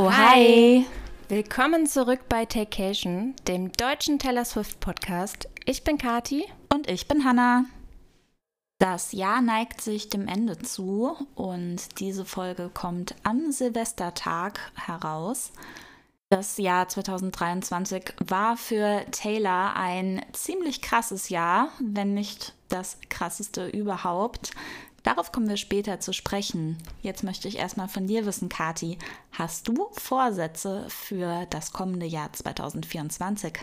Oh, hi! Willkommen zurück bei Takecation, dem deutschen Taylor Swift Podcast. Ich bin Kati. Und ich bin Hanna. Das Jahr neigt sich dem Ende zu und diese Folge kommt am Silvestertag heraus. Das Jahr 2023 war für Taylor ein ziemlich krasses Jahr, wenn nicht das krasseste überhaupt. Darauf kommen wir später zu sprechen. Jetzt möchte ich erstmal von dir wissen, Kati. Hast du Vorsätze für das kommende Jahr 2024?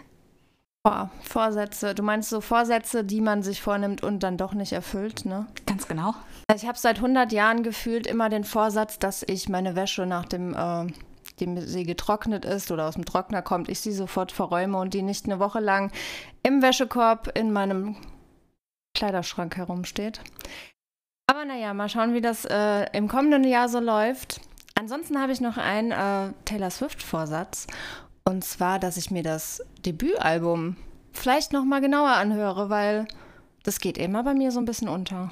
Boah, Vorsätze. Du meinst so Vorsätze, die man sich vornimmt und dann doch nicht erfüllt, ne? Ganz genau. Ich habe seit 100 Jahren gefühlt immer den Vorsatz, dass ich meine Wäsche nach dem äh, dem sie getrocknet ist oder aus dem Trockner kommt, ich sie sofort verräume und die nicht eine Woche lang im Wäschekorb in meinem Kleiderschrank herumsteht. Aber naja, mal schauen, wie das äh, im kommenden Jahr so läuft. Ansonsten habe ich noch einen äh, Taylor Swift-Vorsatz. Und zwar, dass ich mir das Debütalbum vielleicht noch mal genauer anhöre, weil das geht immer bei mir so ein bisschen unter.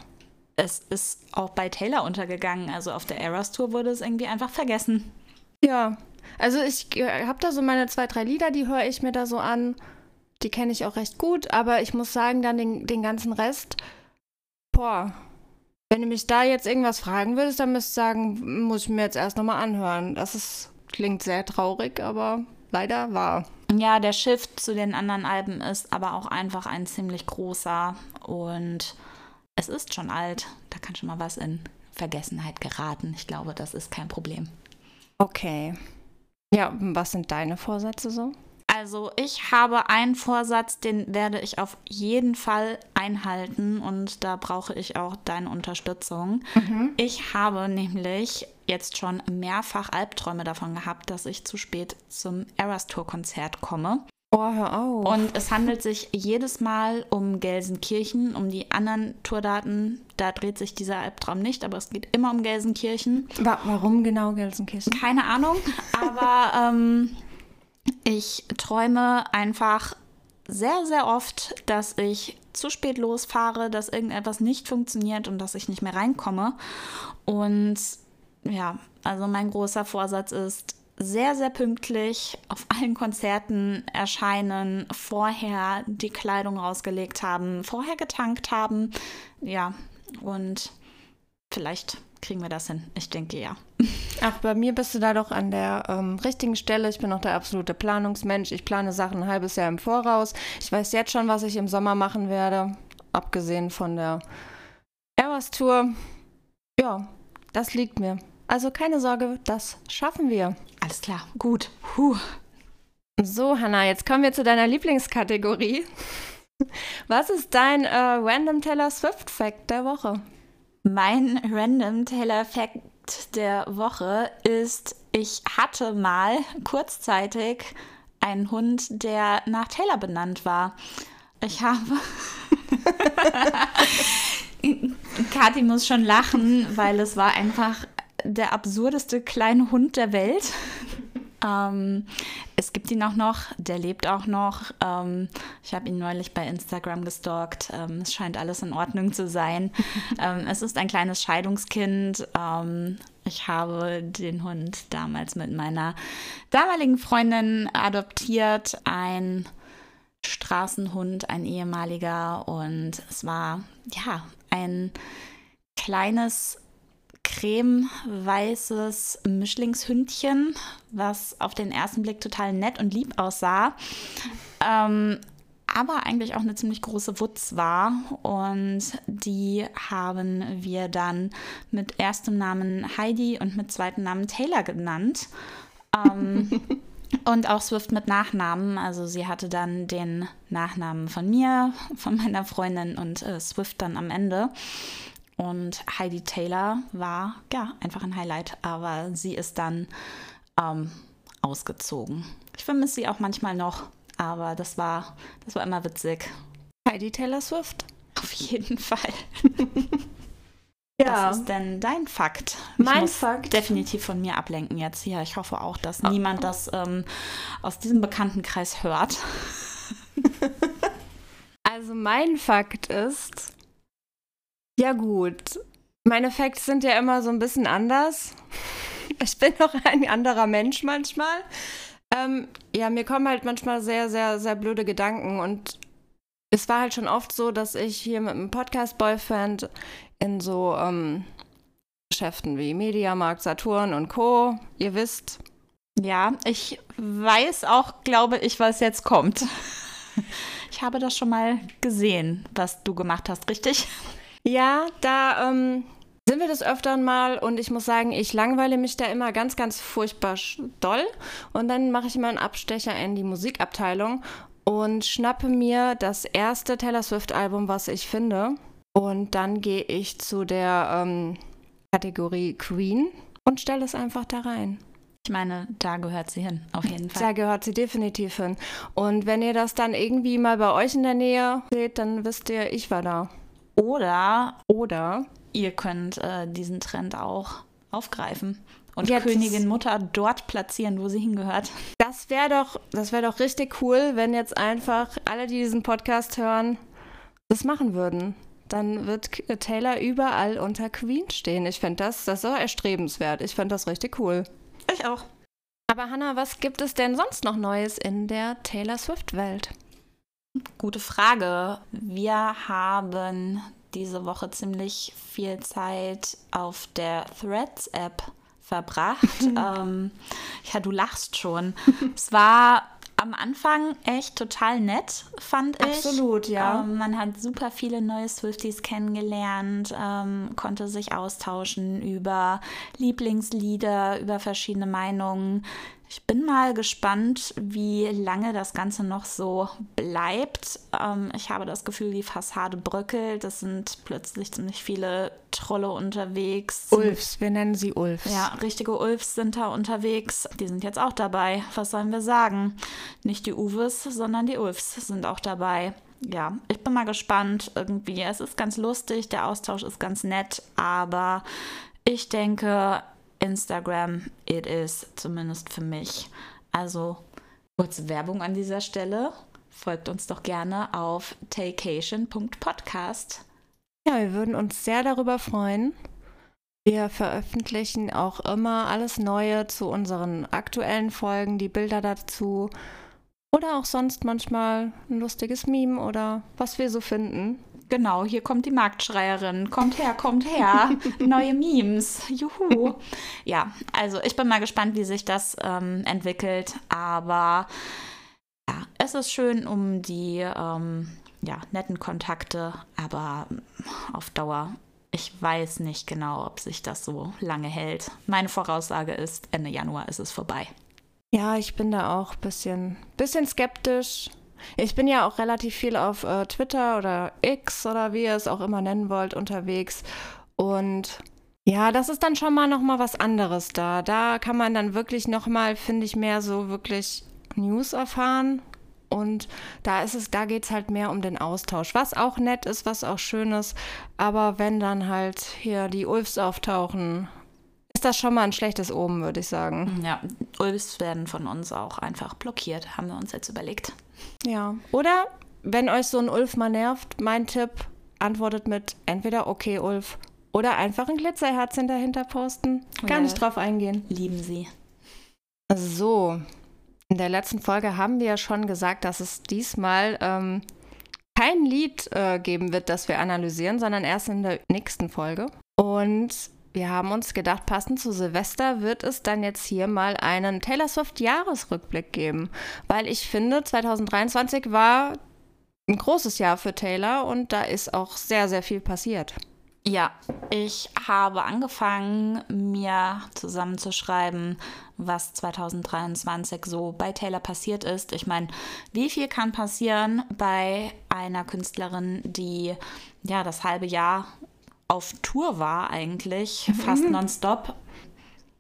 Es ist auch bei Taylor untergegangen. Also auf der Eras Tour wurde es irgendwie einfach vergessen. Ja, also ich habe da so meine zwei, drei Lieder, die höre ich mir da so an. Die kenne ich auch recht gut, aber ich muss sagen, dann den, den ganzen Rest, boah, wenn du mich da jetzt irgendwas fragen würdest, dann müsste ich sagen, muss ich mir jetzt erst nochmal anhören. Das ist, klingt sehr traurig, aber leider wahr. Ja, der Shift zu den anderen Alben ist aber auch einfach ein ziemlich großer und es ist schon alt. Da kann schon mal was in Vergessenheit geraten. Ich glaube, das ist kein Problem. Okay. Ja, was sind deine Vorsätze so? Also ich habe einen Vorsatz, den werde ich auf jeden Fall einhalten und da brauche ich auch deine Unterstützung. Mhm. Ich habe nämlich jetzt schon mehrfach Albträume davon gehabt, dass ich zu spät zum Eras Tour Konzert komme. Oh, hör auf. Und es handelt sich jedes Mal um Gelsenkirchen, um die anderen Tourdaten. Da dreht sich dieser Albtraum nicht, aber es geht immer um Gelsenkirchen. Warum genau Gelsenkirchen? Keine Ahnung, aber ähm, ich träume einfach sehr, sehr oft, dass ich zu spät losfahre, dass irgendetwas nicht funktioniert und dass ich nicht mehr reinkomme. Und ja, also mein großer Vorsatz ist, sehr, sehr pünktlich auf allen Konzerten erscheinen, vorher die Kleidung rausgelegt haben, vorher getankt haben. Ja, und vielleicht kriegen wir das hin. Ich denke ja. Ach, bei mir bist du da doch an der ähm, richtigen Stelle. Ich bin auch der absolute Planungsmensch. Ich plane Sachen ein halbes Jahr im Voraus. Ich weiß jetzt schon, was ich im Sommer machen werde. Abgesehen von der Eras Tour. Ja, das liegt mir. Also keine Sorge, das schaffen wir. Alles klar, gut. Puh. So, Hanna, jetzt kommen wir zu deiner Lieblingskategorie. Was ist dein äh, Random Taylor Swift Fact der Woche? Mein Random Taylor Fact der Woche ist, ich hatte mal kurzzeitig einen Hund, der nach Taylor benannt war. Ich habe. Kathi muss schon lachen, weil es war einfach der absurdeste kleine Hund der Welt. Ähm, es gibt ihn auch noch, der lebt auch noch. Ähm, ich habe ihn neulich bei Instagram gestalkt. Ähm, es scheint alles in Ordnung zu sein. Ähm, es ist ein kleines Scheidungskind. Ähm, ich habe den Hund damals mit meiner damaligen Freundin adoptiert. Ein Straßenhund, ein ehemaliger. Und es war ja ein kleines cremeweißes Mischlingshündchen, was auf den ersten Blick total nett und lieb aussah. Ähm, aber eigentlich auch eine ziemlich große Wutz war. Und die haben wir dann mit erstem Namen Heidi und mit zweitem Namen Taylor genannt. Ähm, und auch Swift mit Nachnamen. Also sie hatte dann den Nachnamen von mir, von meiner Freundin und äh, Swift dann am Ende. Und Heidi Taylor war ja einfach ein Highlight, aber sie ist dann ähm, ausgezogen. Ich vermisse sie auch manchmal noch, aber das war, das war immer witzig. Heidi Taylor Swift? Auf jeden Fall. ja. Was ist denn dein Fakt? Ich mein Fakt? Definitiv von mir ablenken jetzt hier. Ich hoffe auch, dass oh. niemand das ähm, aus diesem Bekanntenkreis hört. also mein Fakt ist, ja, gut. Meine Facts sind ja immer so ein bisschen anders. ich bin noch ein anderer Mensch manchmal. Ähm, ja, mir kommen halt manchmal sehr, sehr, sehr blöde Gedanken und es war halt schon oft so, dass ich hier mit einem Podcast-Boyfriend in so ähm, Geschäften wie Mediamarkt, Saturn und Co. Ihr wisst. Ja, ich weiß auch, glaube ich, was jetzt kommt. Ich habe das schon mal gesehen, was du gemacht hast, richtig? Ja, da ähm, sind wir das öfteren mal und ich muss sagen, ich langweile mich da immer ganz, ganz furchtbar doll. Und dann mache ich immer einen Abstecher in die Musikabteilung und schnappe mir das erste Taylor Swift-Album, was ich finde. Und dann gehe ich zu der ähm, Kategorie Queen und stelle es einfach da rein. Ich meine, da gehört sie hin, auf jeden Fall. Da gehört sie definitiv hin. Und wenn ihr das dann irgendwie mal bei euch in der Nähe seht, dann wisst ihr, ich war da. Oder, oder ihr könnt äh, diesen Trend auch aufgreifen und ja, Königin Mutter dort platzieren, wo sie hingehört. Das wäre doch, das wäre doch richtig cool, wenn jetzt einfach alle, die diesen Podcast hören, das machen würden. Dann wird Taylor überall unter Queen stehen. Ich finde das, das ist auch erstrebenswert. Ich finde das richtig cool. Ich auch. Aber Hannah, was gibt es denn sonst noch Neues in der Taylor Swift-Welt? Gute Frage. Wir haben diese Woche ziemlich viel Zeit auf der Threads-App verbracht. ähm, ja, du lachst schon. es war am Anfang echt total nett, fand ich. Absolut, ja. Ähm, man hat super viele neue Swifties kennengelernt, ähm, konnte sich austauschen über Lieblingslieder, über verschiedene Meinungen. Ich bin mal gespannt, wie lange das Ganze noch so bleibt. Ähm, ich habe das Gefühl, die Fassade bröckelt. Es sind plötzlich ziemlich viele Trolle unterwegs. Ulfs, wir nennen sie Ulfs. Ja, richtige Ulfs sind da unterwegs. Die sind jetzt auch dabei. Was sollen wir sagen? Nicht die Uwes, sondern die Ulfs sind auch dabei. Ja, ich bin mal gespannt. Irgendwie, es ist ganz lustig, der Austausch ist ganz nett, aber ich denke, Instagram it is, zumindest für mich. Also kurze Werbung an dieser Stelle. Folgt uns doch gerne auf takeation.podcast. Ja, wir würden uns sehr darüber freuen. Wir veröffentlichen auch immer alles Neue zu unseren aktuellen Folgen, die Bilder dazu oder auch sonst manchmal ein lustiges Meme oder was wir so finden. Genau, hier kommt die Marktschreierin. Kommt her, kommt her. Neue Memes. Juhu. Ja, also ich bin mal gespannt, wie sich das ähm, entwickelt. Aber ja, es ist schön um die ähm, ja, netten Kontakte, aber auf Dauer. Ich weiß nicht genau, ob sich das so lange hält. Meine Voraussage ist, Ende Januar ist es vorbei. Ja, ich bin da auch ein bisschen, bisschen skeptisch. Ich bin ja auch relativ viel auf äh, Twitter oder X oder wie ihr es auch immer nennen wollt unterwegs und ja, das ist dann schon mal noch mal was anderes da. Da kann man dann wirklich noch mal, finde ich, mehr so wirklich News erfahren und da ist es, da geht es halt mehr um den Austausch, was auch nett ist, was auch schön ist. Aber wenn dann halt hier die Ulfs auftauchen, ist das schon mal ein schlechtes Oben, würde ich sagen. Ja, Ulfs werden von uns auch einfach blockiert, haben wir uns jetzt überlegt. Ja. Oder wenn euch so ein Ulf mal nervt, mein Tipp, antwortet mit entweder okay, Ulf, oder einfach ein Glitzerherzchen dahinter posten. Gar ja, nicht drauf eingehen. Lieben sie. So. In der letzten Folge haben wir ja schon gesagt, dass es diesmal ähm, kein Lied äh, geben wird, das wir analysieren, sondern erst in der nächsten Folge. Und wir haben uns gedacht, passend zu Silvester wird es dann jetzt hier mal einen Taylor Swift Jahresrückblick geben, weil ich finde, 2023 war ein großes Jahr für Taylor und da ist auch sehr, sehr viel passiert. Ja, ich habe angefangen, mir zusammenzuschreiben, was 2023 so bei Taylor passiert ist. Ich meine, wie viel kann passieren bei einer Künstlerin, die ja das halbe Jahr auf Tour war eigentlich, mhm. fast nonstop.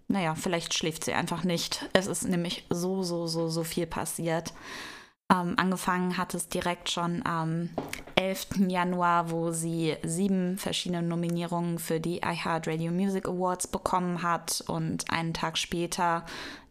Naja, vielleicht schläft sie einfach nicht. Es ist nämlich so, so, so, so viel passiert. Ähm, angefangen hat es direkt schon am 11. Januar, wo sie sieben verschiedene Nominierungen für die iHeartRadio Music Awards bekommen hat und einen Tag später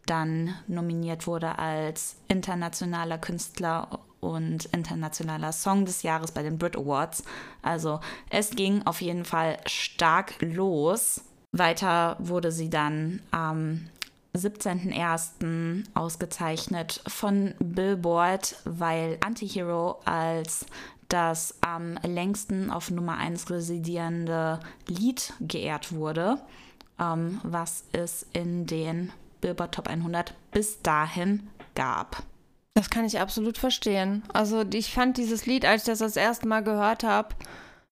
dann nominiert wurde als internationaler Künstler und internationaler Song des Jahres bei den Brit Awards. Also es ging auf jeden Fall stark los. Weiter wurde sie dann am 17.01. ausgezeichnet von Billboard, weil Antihero als das am längsten auf Nummer 1 residierende Lied geehrt wurde, ähm, was es in den Billboard Top 100 bis dahin gab. Das kann ich absolut verstehen. Also ich fand dieses Lied, als ich das das erste Mal gehört habe,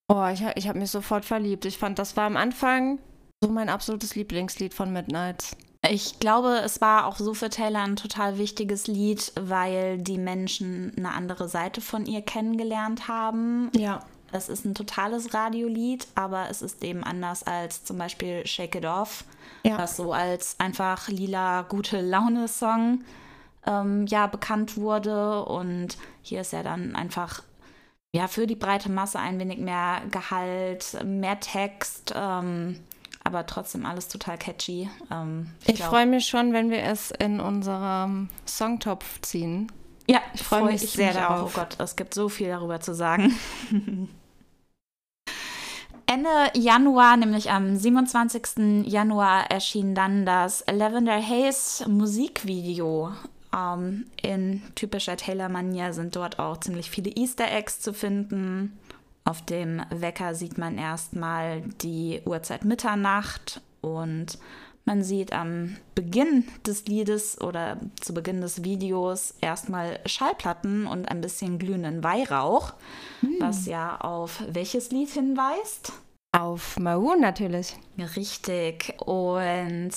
oh, ich, ich habe mich sofort verliebt. Ich fand, das war am Anfang so mein absolutes Lieblingslied von Midnight. Ich glaube, es war auch so für Taylor ein total wichtiges Lied, weil die Menschen eine andere Seite von ihr kennengelernt haben. Ja. Es ist ein totales Radiolied, aber es ist eben anders als zum Beispiel Shake It Off, ja. was so als einfach lila gute Laune-Song ähm, ja bekannt wurde. Und hier ist ja dann einfach ja für die breite Masse ein wenig mehr Gehalt, mehr Text. Ähm, aber trotzdem alles total catchy. Ähm, ich, ich freue mich schon, wenn wir es in unserem Songtopf ziehen. Ja, ich freue freu mich ich sehr darauf. Oh Gott, es gibt so viel darüber zu sagen. Ende Januar, nämlich am 27. Januar, erschien dann das Lavender Haze Musikvideo. Ähm, in typischer Taylor-Manier sind dort auch ziemlich viele Easter Eggs zu finden. Auf dem Wecker sieht man erstmal die Uhrzeit Mitternacht und man sieht am Beginn des Liedes oder zu Beginn des Videos erstmal Schallplatten und ein bisschen glühenden Weihrauch, hm. was ja auf welches Lied hinweist? Auf Maroon natürlich. Richtig. Und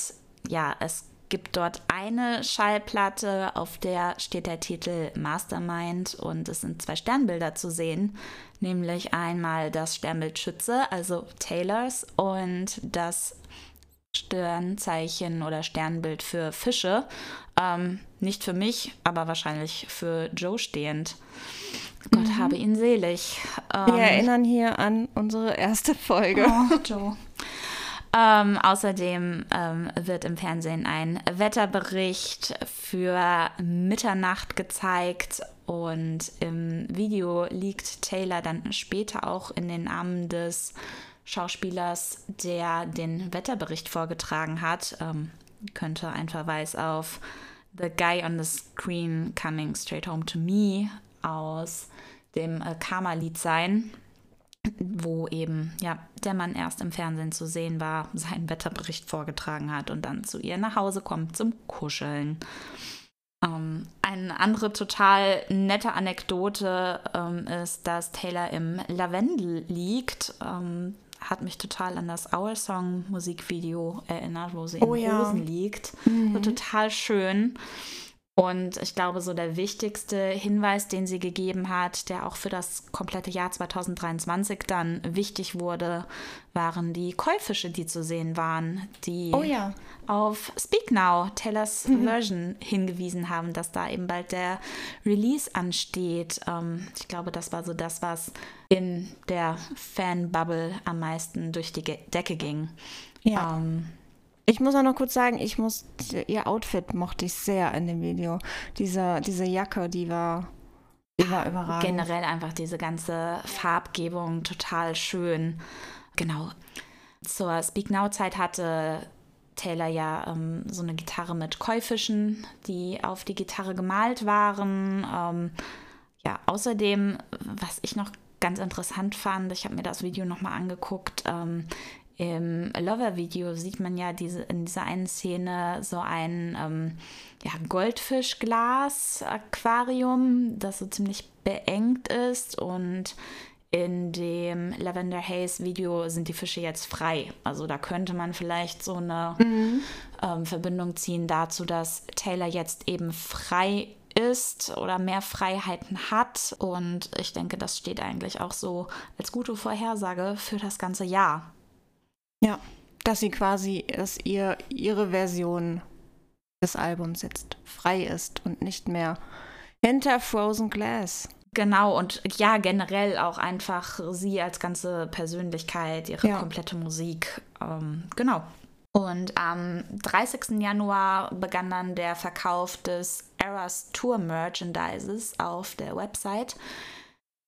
ja, es gibt dort eine Schallplatte, auf der steht der Titel Mastermind und es sind zwei Sternbilder zu sehen, nämlich einmal das Sternbild Schütze, also Taylors, und das Sternzeichen oder Sternbild für Fische. Ähm, nicht für mich, aber wahrscheinlich für Joe stehend. Gott mhm. habe ihn selig. Ähm, Wir erinnern hier an unsere erste Folge. Oh, Joe. Ähm, außerdem ähm, wird im Fernsehen ein Wetterbericht für Mitternacht gezeigt und im Video liegt Taylor dann später auch in den Armen des Schauspielers, der den Wetterbericht vorgetragen hat. Ähm, könnte ein Verweis auf The Guy on the Screen Coming Straight Home to Me aus dem äh, Karma-Lied sein wo eben ja der Mann erst im Fernsehen zu sehen war, seinen Wetterbericht vorgetragen hat und dann zu ihr nach Hause kommt zum Kuscheln. Ähm, eine andere total nette Anekdote ähm, ist, dass Taylor im Lavendel liegt. Ähm, hat mich total an das Our Song Musikvideo erinnert, wo sie oh, in Rosen ja. liegt. Mhm. So total schön. Und ich glaube, so der wichtigste Hinweis, den sie gegeben hat, der auch für das komplette Jahr 2023 dann wichtig wurde, waren die Käufische, die zu sehen waren, die oh ja. auf Speak Now, Taylors mhm. Version, hingewiesen haben, dass da eben bald der Release ansteht. Ähm, ich glaube, das war so das, was in der Fanbubble am meisten durch die Decke ging. Ja. Ähm, ich muss auch noch kurz sagen, ich muss, ihr Outfit mochte ich sehr in dem Video. Diese, diese Jacke, die war, die war überragend. Generell einfach diese ganze Farbgebung total schön. Genau. Zur Speak Now-Zeit hatte Taylor ja ähm, so eine Gitarre mit Käufischen, die auf die Gitarre gemalt waren. Ähm, ja, außerdem, was ich noch ganz interessant fand, ich habe mir das Video nochmal angeguckt, ähm, im Lover-Video sieht man ja diese, in dieser einen Szene so ein ähm, ja, Goldfischglas-Aquarium, das so ziemlich beengt ist und in dem Lavender Haze Video sind die Fische jetzt frei. Also da könnte man vielleicht so eine mhm. ähm, Verbindung ziehen dazu, dass Taylor jetzt eben frei ist oder mehr Freiheiten hat. Und ich denke, das steht eigentlich auch so als gute Vorhersage für das ganze Jahr. Ja, dass sie quasi, dass ihr ihre Version des Albums jetzt frei ist und nicht mehr hinter Frozen Glass. Genau, und ja, generell auch einfach sie als ganze Persönlichkeit, ihre ja. komplette Musik. Ähm, genau. Und am 30. Januar begann dann der Verkauf des Eras Tour Merchandises auf der Website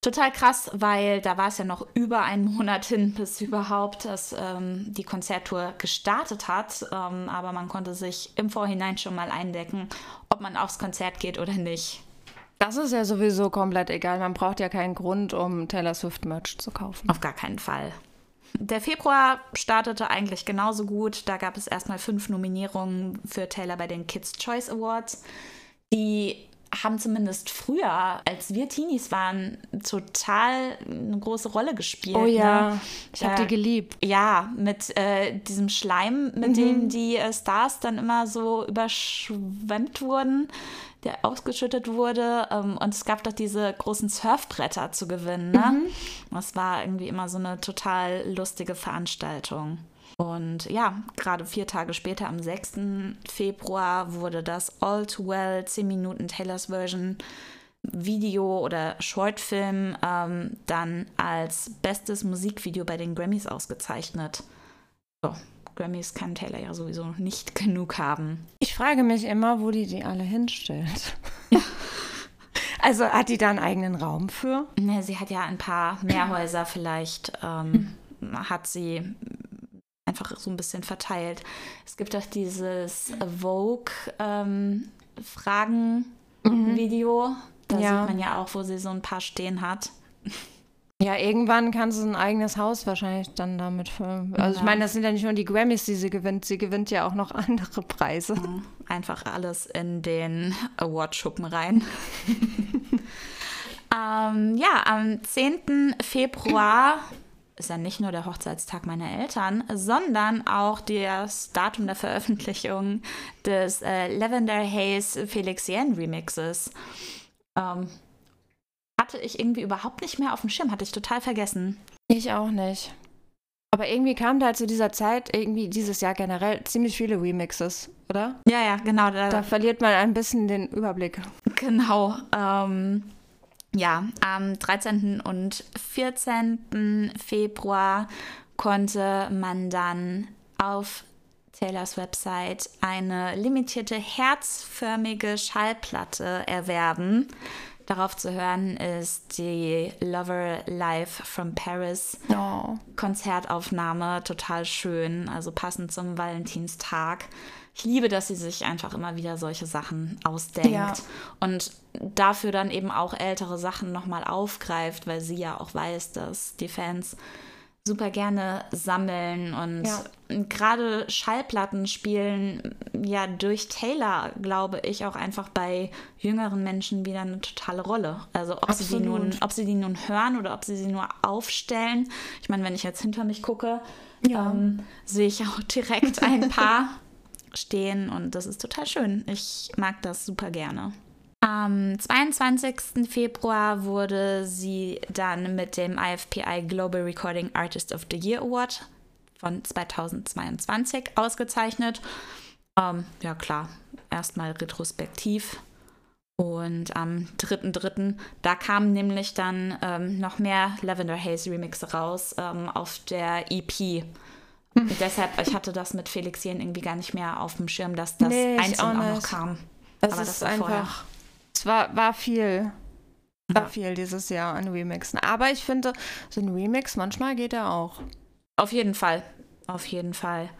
Total krass, weil da war es ja noch über einen Monat hin, bis überhaupt das, ähm, die Konzerttour gestartet hat. Ähm, aber man konnte sich im Vorhinein schon mal eindecken, ob man aufs Konzert geht oder nicht. Das ist ja sowieso komplett egal. Man braucht ja keinen Grund, um Taylor Swift Merch zu kaufen. Auf gar keinen Fall. Der Februar startete eigentlich genauso gut. Da gab es erstmal fünf Nominierungen für Taylor bei den Kids Choice Awards. Die haben zumindest früher, als wir Teenies waren, total eine große Rolle gespielt. Oh ja, ne? ich habe äh, die geliebt. Ja, mit äh, diesem Schleim, mit mhm. dem die äh, Stars dann immer so überschwemmt wurden, der ausgeschüttet wurde. Ähm, und es gab doch diese großen Surfbretter zu gewinnen. Ne? Mhm. Das war irgendwie immer so eine total lustige Veranstaltung. Und ja, gerade vier Tage später, am 6. Februar, wurde das All Too Well 10 Minuten Taylors Version Video oder Shortfilm ähm, dann als bestes Musikvideo bei den Grammys ausgezeichnet. So, Grammys kann Taylor ja sowieso nicht genug haben. Ich frage mich immer, wo die die alle hinstellt. Ja. Also hat die da einen eigenen Raum für? Ne, sie hat ja ein paar Mehrhäuser vielleicht. Ähm, hat sie einfach so ein bisschen verteilt. Es gibt auch dieses Vogue-Fragen-Video. Ähm, da ja. sieht man ja auch, wo sie so ein paar stehen hat. Ja, irgendwann kann sie ein eigenes Haus wahrscheinlich dann damit filmen. Also ja. ich meine, das sind ja nicht nur die Grammys, die sie gewinnt, sie gewinnt ja auch noch andere Preise. Einfach alles in den Awardschuppen rein. ähm, ja, am 10. Februar ist ja nicht nur der Hochzeitstag meiner Eltern, sondern auch das Datum der Veröffentlichung des äh, Lavender Haze Felix Yen Remixes. Ähm, hatte ich irgendwie überhaupt nicht mehr auf dem Schirm, hatte ich total vergessen. Ich auch nicht. Aber irgendwie kam da zu dieser Zeit, irgendwie dieses Jahr generell, ziemlich viele Remixes, oder? Ja, ja, genau. Da, da verliert man ein bisschen den Überblick. Genau. Ähm, ja, am 13. und 14. Februar konnte man dann auf Taylors Website eine limitierte herzförmige Schallplatte erwerben. Darauf zu hören ist die Lover Live from Paris oh. Konzertaufnahme, total schön, also passend zum Valentinstag ich liebe, dass sie sich einfach immer wieder solche Sachen ausdenkt ja. und dafür dann eben auch ältere Sachen nochmal aufgreift, weil sie ja auch weiß, dass die Fans super gerne sammeln und ja. gerade Schallplatten spielen ja durch Taylor, glaube ich, auch einfach bei jüngeren Menschen wieder eine totale Rolle. Also ob sie die nun, ob sie die nun hören oder ob sie sie nur aufstellen. Ich meine, wenn ich jetzt hinter mich gucke, ja. ähm, sehe ich auch direkt ein paar stehen und das ist total schön. Ich mag das super gerne. Am 22. Februar wurde sie dann mit dem IFPI Global Recording Artist of the Year Award von 2022 ausgezeichnet. Ähm, ja klar, erstmal retrospektiv. Und am 3.3., da kamen nämlich dann ähm, noch mehr Lavender Haze Remixe raus ähm, auf der EP und deshalb, ich hatte das mit Felix Jen irgendwie gar nicht mehr auf dem Schirm, dass das nee, einzeln auch, auch, noch kam. Es Aber ist das einfach, vorher. es war, war viel. War ja. viel dieses Jahr an Remixen. Aber ich finde, so ein Remix, manchmal geht er auch. Auf jeden Fall. Auf jeden Fall.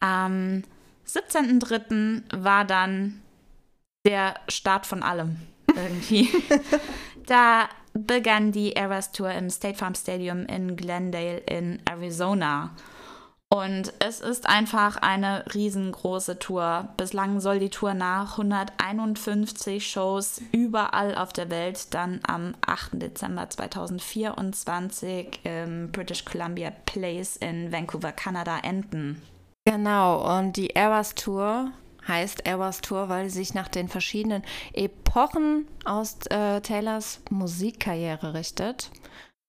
Am 17.03. war dann der Start von allem. Irgendwie. da begann die Eras Tour im State Farm Stadium in Glendale in Arizona. Und es ist einfach eine riesengroße Tour. Bislang soll die Tour nach 151 Shows überall auf der Welt dann am 8. Dezember 2024 im British Columbia Place in Vancouver, Kanada enden. Genau, und die Eras Tour heißt Eras Tour, weil sie sich nach den verschiedenen Epochen aus äh, Taylors Musikkarriere richtet.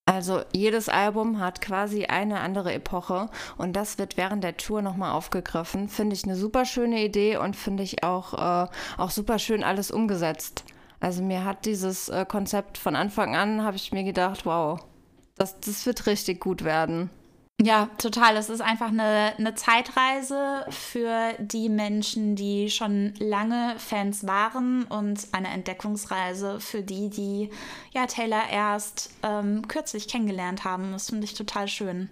Also jedes Album hat quasi eine andere Epoche und das wird während der Tour nochmal aufgegriffen. Finde ich eine super schöne Idee und finde ich auch, äh, auch super schön alles umgesetzt. Also mir hat dieses äh, Konzept von Anfang an, habe ich mir gedacht, wow, das, das wird richtig gut werden. Ja, total. Es ist einfach eine, eine Zeitreise für die Menschen, die schon lange Fans waren und eine Entdeckungsreise für die, die ja Taylor erst ähm, kürzlich kennengelernt haben. Das finde ich total schön.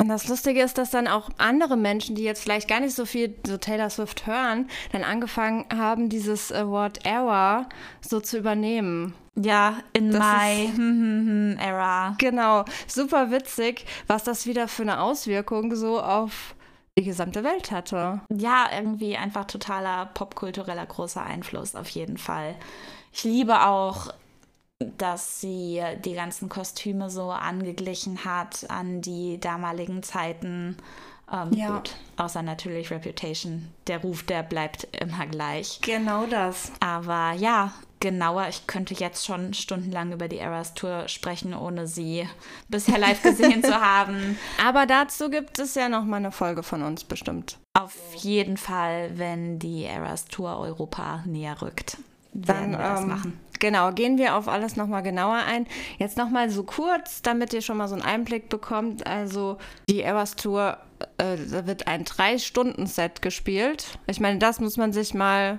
Und das Lustige ist, dass dann auch andere Menschen, die jetzt vielleicht gar nicht so viel so Taylor Swift hören, dann angefangen haben, dieses äh, Wort Era so zu übernehmen. Ja, in das my hm, hm, hm, era. Genau, super witzig, was das wieder für eine Auswirkung so auf die gesamte Welt hatte. Ja, irgendwie einfach totaler popkultureller großer Einfluss auf jeden Fall. Ich liebe auch dass sie die ganzen Kostüme so angeglichen hat an die damaligen Zeiten. Ähm, ja. Gut, außer natürlich Reputation. Der Ruf, der bleibt immer gleich. Genau das. Aber ja, genauer, ich könnte jetzt schon stundenlang über die Eras Tour sprechen, ohne sie bisher live gesehen zu haben. Aber dazu gibt es ja noch mal eine Folge von uns bestimmt. Auf jeden Fall, wenn die Eras Tour Europa näher rückt. Dann, werden wir das ähm, machen. Genau, gehen wir auf alles nochmal genauer ein. Jetzt nochmal so kurz, damit ihr schon mal so einen Einblick bekommt. Also die Eras Tour, äh, da wird ein Drei-Stunden-Set gespielt. Ich meine, das muss man sich mal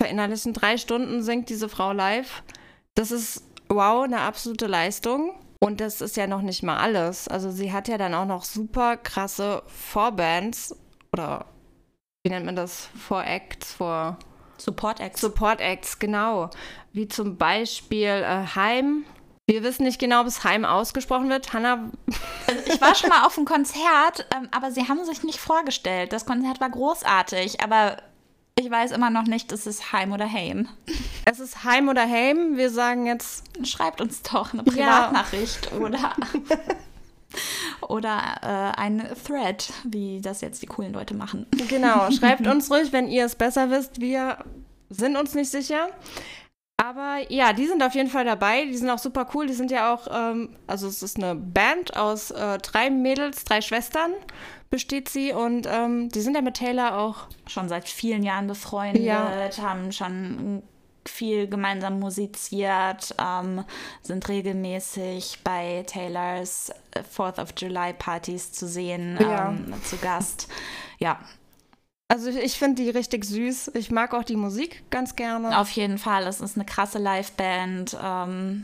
verinnerlichen. Drei Stunden singt diese Frau live. Das ist, wow, eine absolute Leistung. Und das ist ja noch nicht mal alles. Also sie hat ja dann auch noch super krasse Vorbands oder wie nennt man das? Vor-Acts, vor... Support Acts. Support Acts, genau. Wie zum Beispiel äh, Heim. Wir wissen nicht genau, ob es Heim ausgesprochen wird. Hanna. Also ich war schon mal auf einem Konzert, ähm, aber sie haben sich nicht vorgestellt. Das Konzert war großartig, aber ich weiß immer noch nicht, ist es Heim oder Heim. Es ist Heim oder Heim. Wir sagen jetzt. Schreibt uns doch eine Privatnachricht ja. oder. oder äh, ein Thread, wie das jetzt die coolen Leute machen. Genau, schreibt uns ruhig, wenn ihr es besser wisst. Wir sind uns nicht sicher. Aber ja, die sind auf jeden Fall dabei. Die sind auch super cool. Die sind ja auch, ähm, also es ist eine Band aus äh, drei Mädels, drei Schwestern besteht sie und ähm, die sind ja mit Taylor auch schon seit vielen Jahren befreundet, ja. haben schon viel gemeinsam musiziert, ähm, sind regelmäßig bei Taylors Fourth of July Partys zu sehen, ja. ähm, zu Gast. Ja. Also ich finde die richtig süß. Ich mag auch die Musik ganz gerne. Auf jeden Fall. Es ist eine krasse Liveband. Ähm,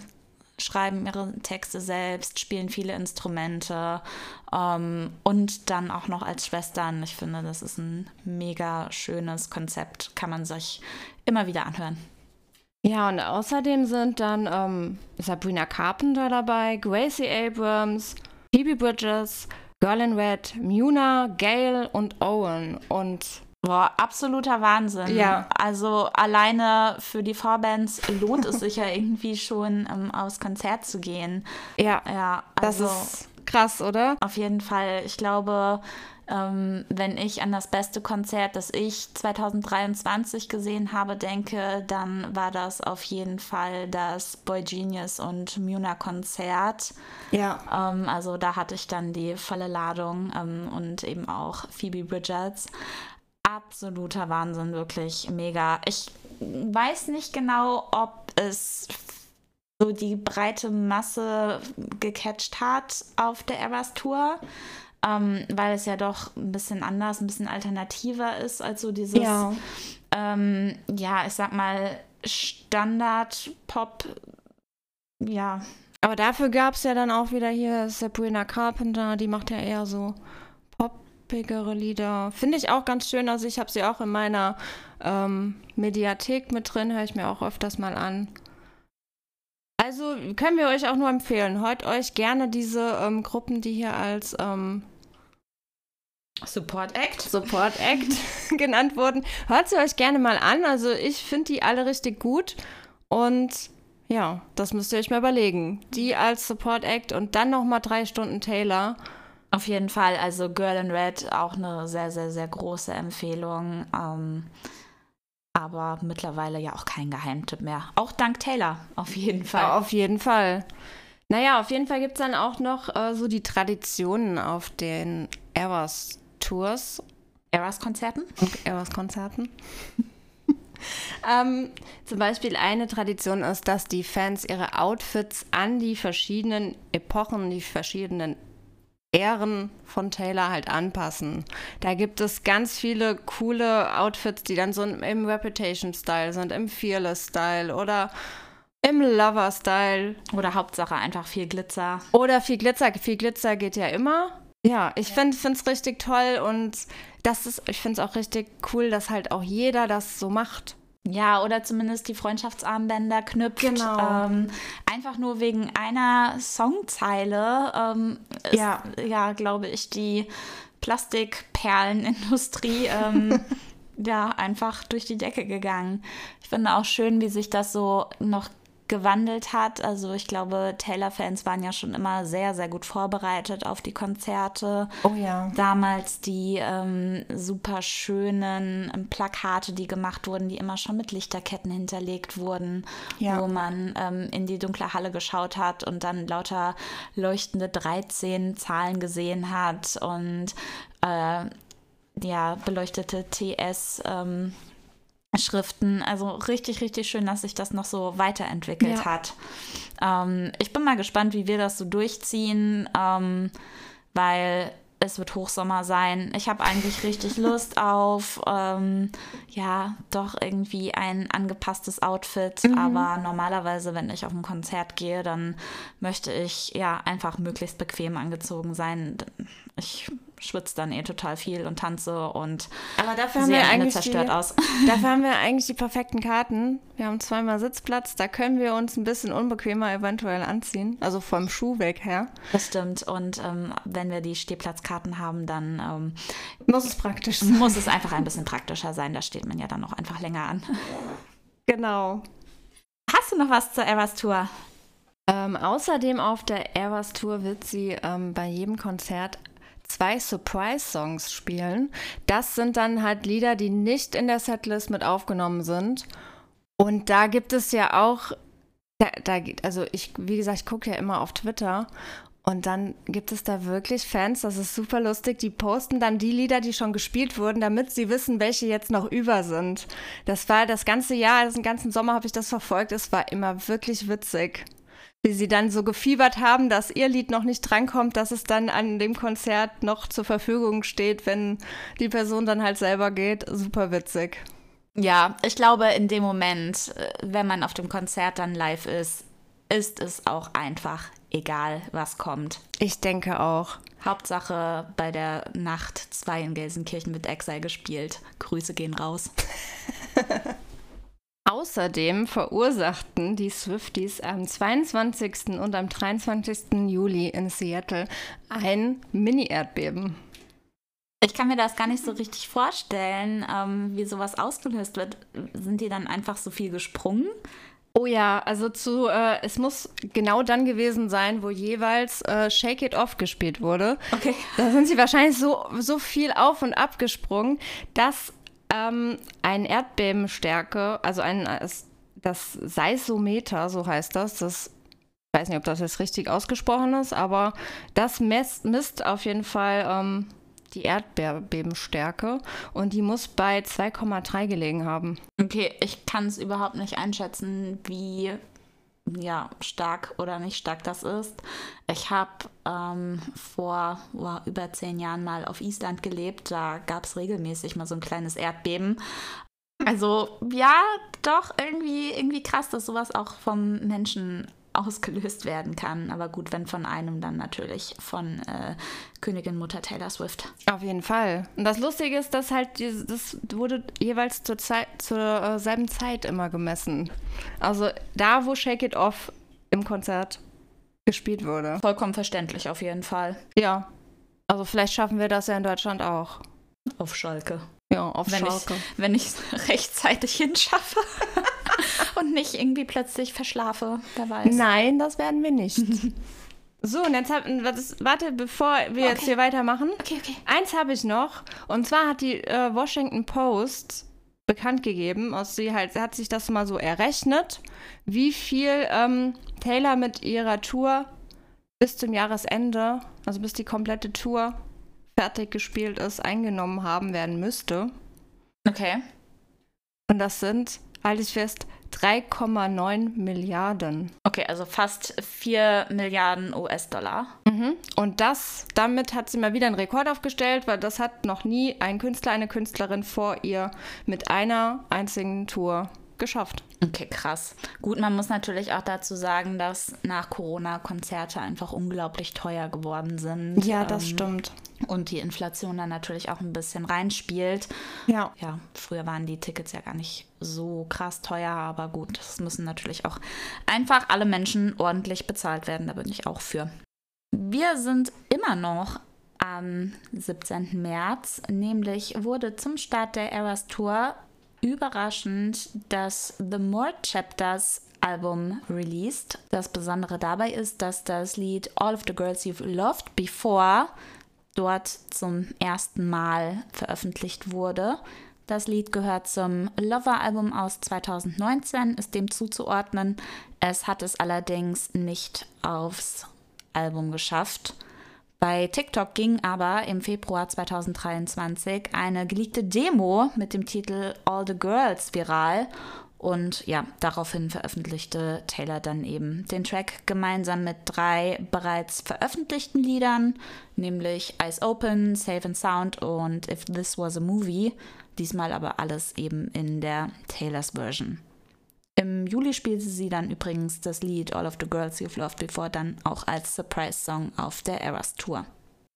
schreiben ihre Texte selbst, spielen viele Instrumente ähm, und dann auch noch als Schwestern. Ich finde, das ist ein mega schönes Konzept. Kann man sich immer wieder anhören. Ja, und außerdem sind dann ähm, Sabrina Carpenter dabei, Gracie Abrams, Phoebe Bridges, Girl in Red, Muna, Gail und Owen. Und Boah, absoluter Wahnsinn. Ja. Also alleine für die Vorbands lohnt es sich ja irgendwie schon, ähm, aufs Konzert zu gehen. Ja. Ja, also. Das ist krass, oder? Auf jeden Fall. Ich glaube, ähm, wenn ich an das beste Konzert, das ich 2023 gesehen habe, denke, dann war das auf jeden Fall das Boy Genius und Muna Konzert. Ja. Ähm, also da hatte ich dann die volle Ladung ähm, und eben auch Phoebe Bridges. Absoluter Wahnsinn, wirklich mega. Ich weiß nicht genau, ob es so die breite Masse gecatcht hat auf der Eras Tour ähm, weil es ja doch ein bisschen anders, ein bisschen alternativer ist als so dieses, ja, ähm, ja ich sag mal, Standard-Pop, ja. Aber dafür gab es ja dann auch wieder hier Sabrina Carpenter, die macht ja eher so poppigere Lieder. Finde ich auch ganz schön. Also ich habe sie auch in meiner ähm, Mediathek mit drin, höre ich mir auch öfters mal an. Also können wir euch auch nur empfehlen. Hört euch gerne diese ähm, Gruppen, die hier als ähm, Support Act. Support Act genannt wurden. Hört sie euch gerne mal an. Also ich finde die alle richtig gut. Und ja, das müsst ihr euch mal überlegen. Die als Support Act und dann nochmal drei Stunden Taylor. Auf jeden Fall. Also Girl in Red auch eine sehr, sehr, sehr große Empfehlung. Ähm, aber mittlerweile ja auch kein Geheimtipp mehr. Auch dank Taylor, auf jeden Fall. Ja, auf jeden Fall. Naja, auf jeden Fall gibt es dann auch noch äh, so die Traditionen auf den Eras Tours. Eras-Konzerten? Eras-Konzerten. ähm, zum Beispiel eine Tradition ist, dass die Fans ihre Outfits an die verschiedenen Epochen, die verschiedenen Ehren von Taylor halt anpassen. Da gibt es ganz viele coole Outfits, die dann so im Reputation-Style sind, im Fearless-Style oder im Lover-Style. Oder Hauptsache einfach viel Glitzer. Oder viel Glitzer. Viel Glitzer geht ja immer. Ja, ich finde es richtig toll und das ist, ich finde es auch richtig cool, dass halt auch jeder das so macht. Ja, oder zumindest die Freundschaftsarmbänder knüpft. Genau. Ähm, einfach nur wegen einer Songzeile ähm, ist, ja, ja glaube ich, die Plastikperlenindustrie ähm, ja einfach durch die Decke gegangen. Ich finde auch schön, wie sich das so noch gewandelt hat. Also ich glaube, Taylor-Fans waren ja schon immer sehr, sehr gut vorbereitet auf die Konzerte. Oh ja. Damals die ähm, super schönen Plakate, die gemacht wurden, die immer schon mit Lichterketten hinterlegt wurden, ja. wo man ähm, in die dunkle Halle geschaut hat und dann lauter leuchtende 13 Zahlen gesehen hat und äh, ja, beleuchtete TS. Ähm, Schriften. Also richtig, richtig schön, dass sich das noch so weiterentwickelt ja. hat. Ähm, ich bin mal gespannt, wie wir das so durchziehen, ähm, weil es wird Hochsommer sein. Ich habe eigentlich richtig Lust auf, ähm, ja, doch irgendwie ein angepasstes Outfit. Mhm. Aber normalerweise, wenn ich auf ein Konzert gehe, dann möchte ich ja einfach möglichst bequem angezogen sein. Ich schwitze dann eh total viel und tanze und Aber dafür haben wir zerstört die, aus. Dafür haben wir eigentlich die perfekten Karten. Wir haben zweimal Sitzplatz, da können wir uns ein bisschen unbequemer eventuell anziehen, also vom Schuh weg her. Das stimmt und ähm, wenn wir die Stehplatzkarten haben, dann ähm, muss es praktisch sein. Muss es einfach ein bisschen praktischer sein, da steht man ja dann auch einfach länger an. Genau. Hast du noch was zur Eras Tour? Ähm, außerdem auf der Eras Tour wird sie ähm, bei jedem Konzert zwei Surprise-Songs spielen. Das sind dann halt Lieder, die nicht in der Setlist mit aufgenommen sind. Und da gibt es ja auch, da, da also ich, wie gesagt, ich gucke ja immer auf Twitter und dann gibt es da wirklich Fans, das ist super lustig, die posten dann die Lieder, die schon gespielt wurden, damit sie wissen, welche jetzt noch über sind. Das war das ganze Jahr, den ganzen Sommer habe ich das verfolgt, es war immer wirklich witzig wie sie dann so gefiebert haben, dass ihr Lied noch nicht drankommt, dass es dann an dem Konzert noch zur Verfügung steht, wenn die Person dann halt selber geht. Super witzig. Ja, ich glaube, in dem Moment, äh, wenn man auf dem Konzert dann live ist, ist es auch einfach egal, was kommt. Ich denke auch. Hauptsache bei der Nacht 2 in Gelsenkirchen wird Exile gespielt. Grüße gehen raus. Außerdem verursachten die Swifties am 22. und am 23. Juli in Seattle ein Mini-Erdbeben. Ich kann mir das gar nicht so richtig vorstellen, ähm, wie sowas ausgelöst wird. Sind die dann einfach so viel gesprungen? Oh ja, also zu, äh, es muss genau dann gewesen sein, wo jeweils äh, Shake It Off gespielt wurde. Okay. Da sind sie wahrscheinlich so, so viel auf und ab gesprungen, dass ähm, ein Erdbebenstärke, also ein, das Seismometer, so heißt das, das ich weiß nicht, ob das jetzt richtig ausgesprochen ist, aber das misst, misst auf jeden Fall ähm, die Erdbebenstärke und die muss bei 2,3 gelegen haben. Okay, ich kann es überhaupt nicht einschätzen, wie ja, stark oder nicht stark das ist. Ich habe ähm, vor oh, über zehn Jahren mal auf Island gelebt. Da gab es regelmäßig mal so ein kleines Erdbeben. Also ja, doch irgendwie, irgendwie krass, dass sowas auch vom Menschen ausgelöst werden kann. Aber gut, wenn von einem, dann natürlich von äh, Königin Mutter Taylor Swift. Auf jeden Fall. Und das Lustige ist, dass halt das wurde jeweils zur, Zeit, zur äh, selben Zeit immer gemessen. Also da, wo Shake It Off im Konzert gespielt wurde. Vollkommen verständlich auf jeden Fall. Ja. Also vielleicht schaffen wir das ja in Deutschland auch. Auf Schalke. Ja, auf wenn Schalke. Ich, wenn ich es rechtzeitig hinschaffe. und nicht irgendwie plötzlich verschlafe, wer weiß. Nein, das werden wir nicht. So, und jetzt hab, warte, bevor wir okay. jetzt hier weitermachen. Okay, okay. Eins habe ich noch. Und zwar hat die äh, Washington Post bekannt gegeben, aus sie halt, hat sich das mal so errechnet, wie viel ähm, Taylor mit ihrer Tour bis zum Jahresende, also bis die komplette Tour fertig gespielt ist, eingenommen haben werden müsste. Okay. Und das sind, halte ich fest, 3,9 Milliarden. Okay, also fast 4 Milliarden US-Dollar. Mhm. Und das, damit hat sie mal wieder einen Rekord aufgestellt, weil das hat noch nie ein Künstler, eine Künstlerin vor ihr mit einer einzigen Tour geschafft. Okay, krass. Gut, man muss natürlich auch dazu sagen, dass nach Corona Konzerte einfach unglaublich teuer geworden sind. Ja, das ähm, stimmt. Und die Inflation dann natürlich auch ein bisschen reinspielt. Ja. Ja, früher waren die Tickets ja gar nicht so krass teuer, aber gut, es müssen natürlich auch einfach alle Menschen ordentlich bezahlt werden. Da bin ich auch für. Wir sind immer noch am 17. März, nämlich wurde zum Start der Eras Tour überraschend das The More Chapters Album released. Das Besondere dabei ist, dass das Lied All of the Girls You've Loved Before dort zum ersten Mal veröffentlicht wurde. Das Lied gehört zum Lover-Album aus 2019, ist dem zuzuordnen. Es hat es allerdings nicht aufs Album geschafft. Bei TikTok ging aber im Februar 2023 eine geleakte Demo mit dem Titel All the Girls viral und ja, daraufhin veröffentlichte Taylor dann eben den Track gemeinsam mit drei bereits veröffentlichten Liedern, nämlich Eyes Open, Safe and Sound und If This Was a Movie. Diesmal aber alles eben in der Taylors Version. Im Juli spielte sie dann übrigens das Lied All of the Girls You've Loved Before dann auch als Surprise-Song auf der Eras Tour.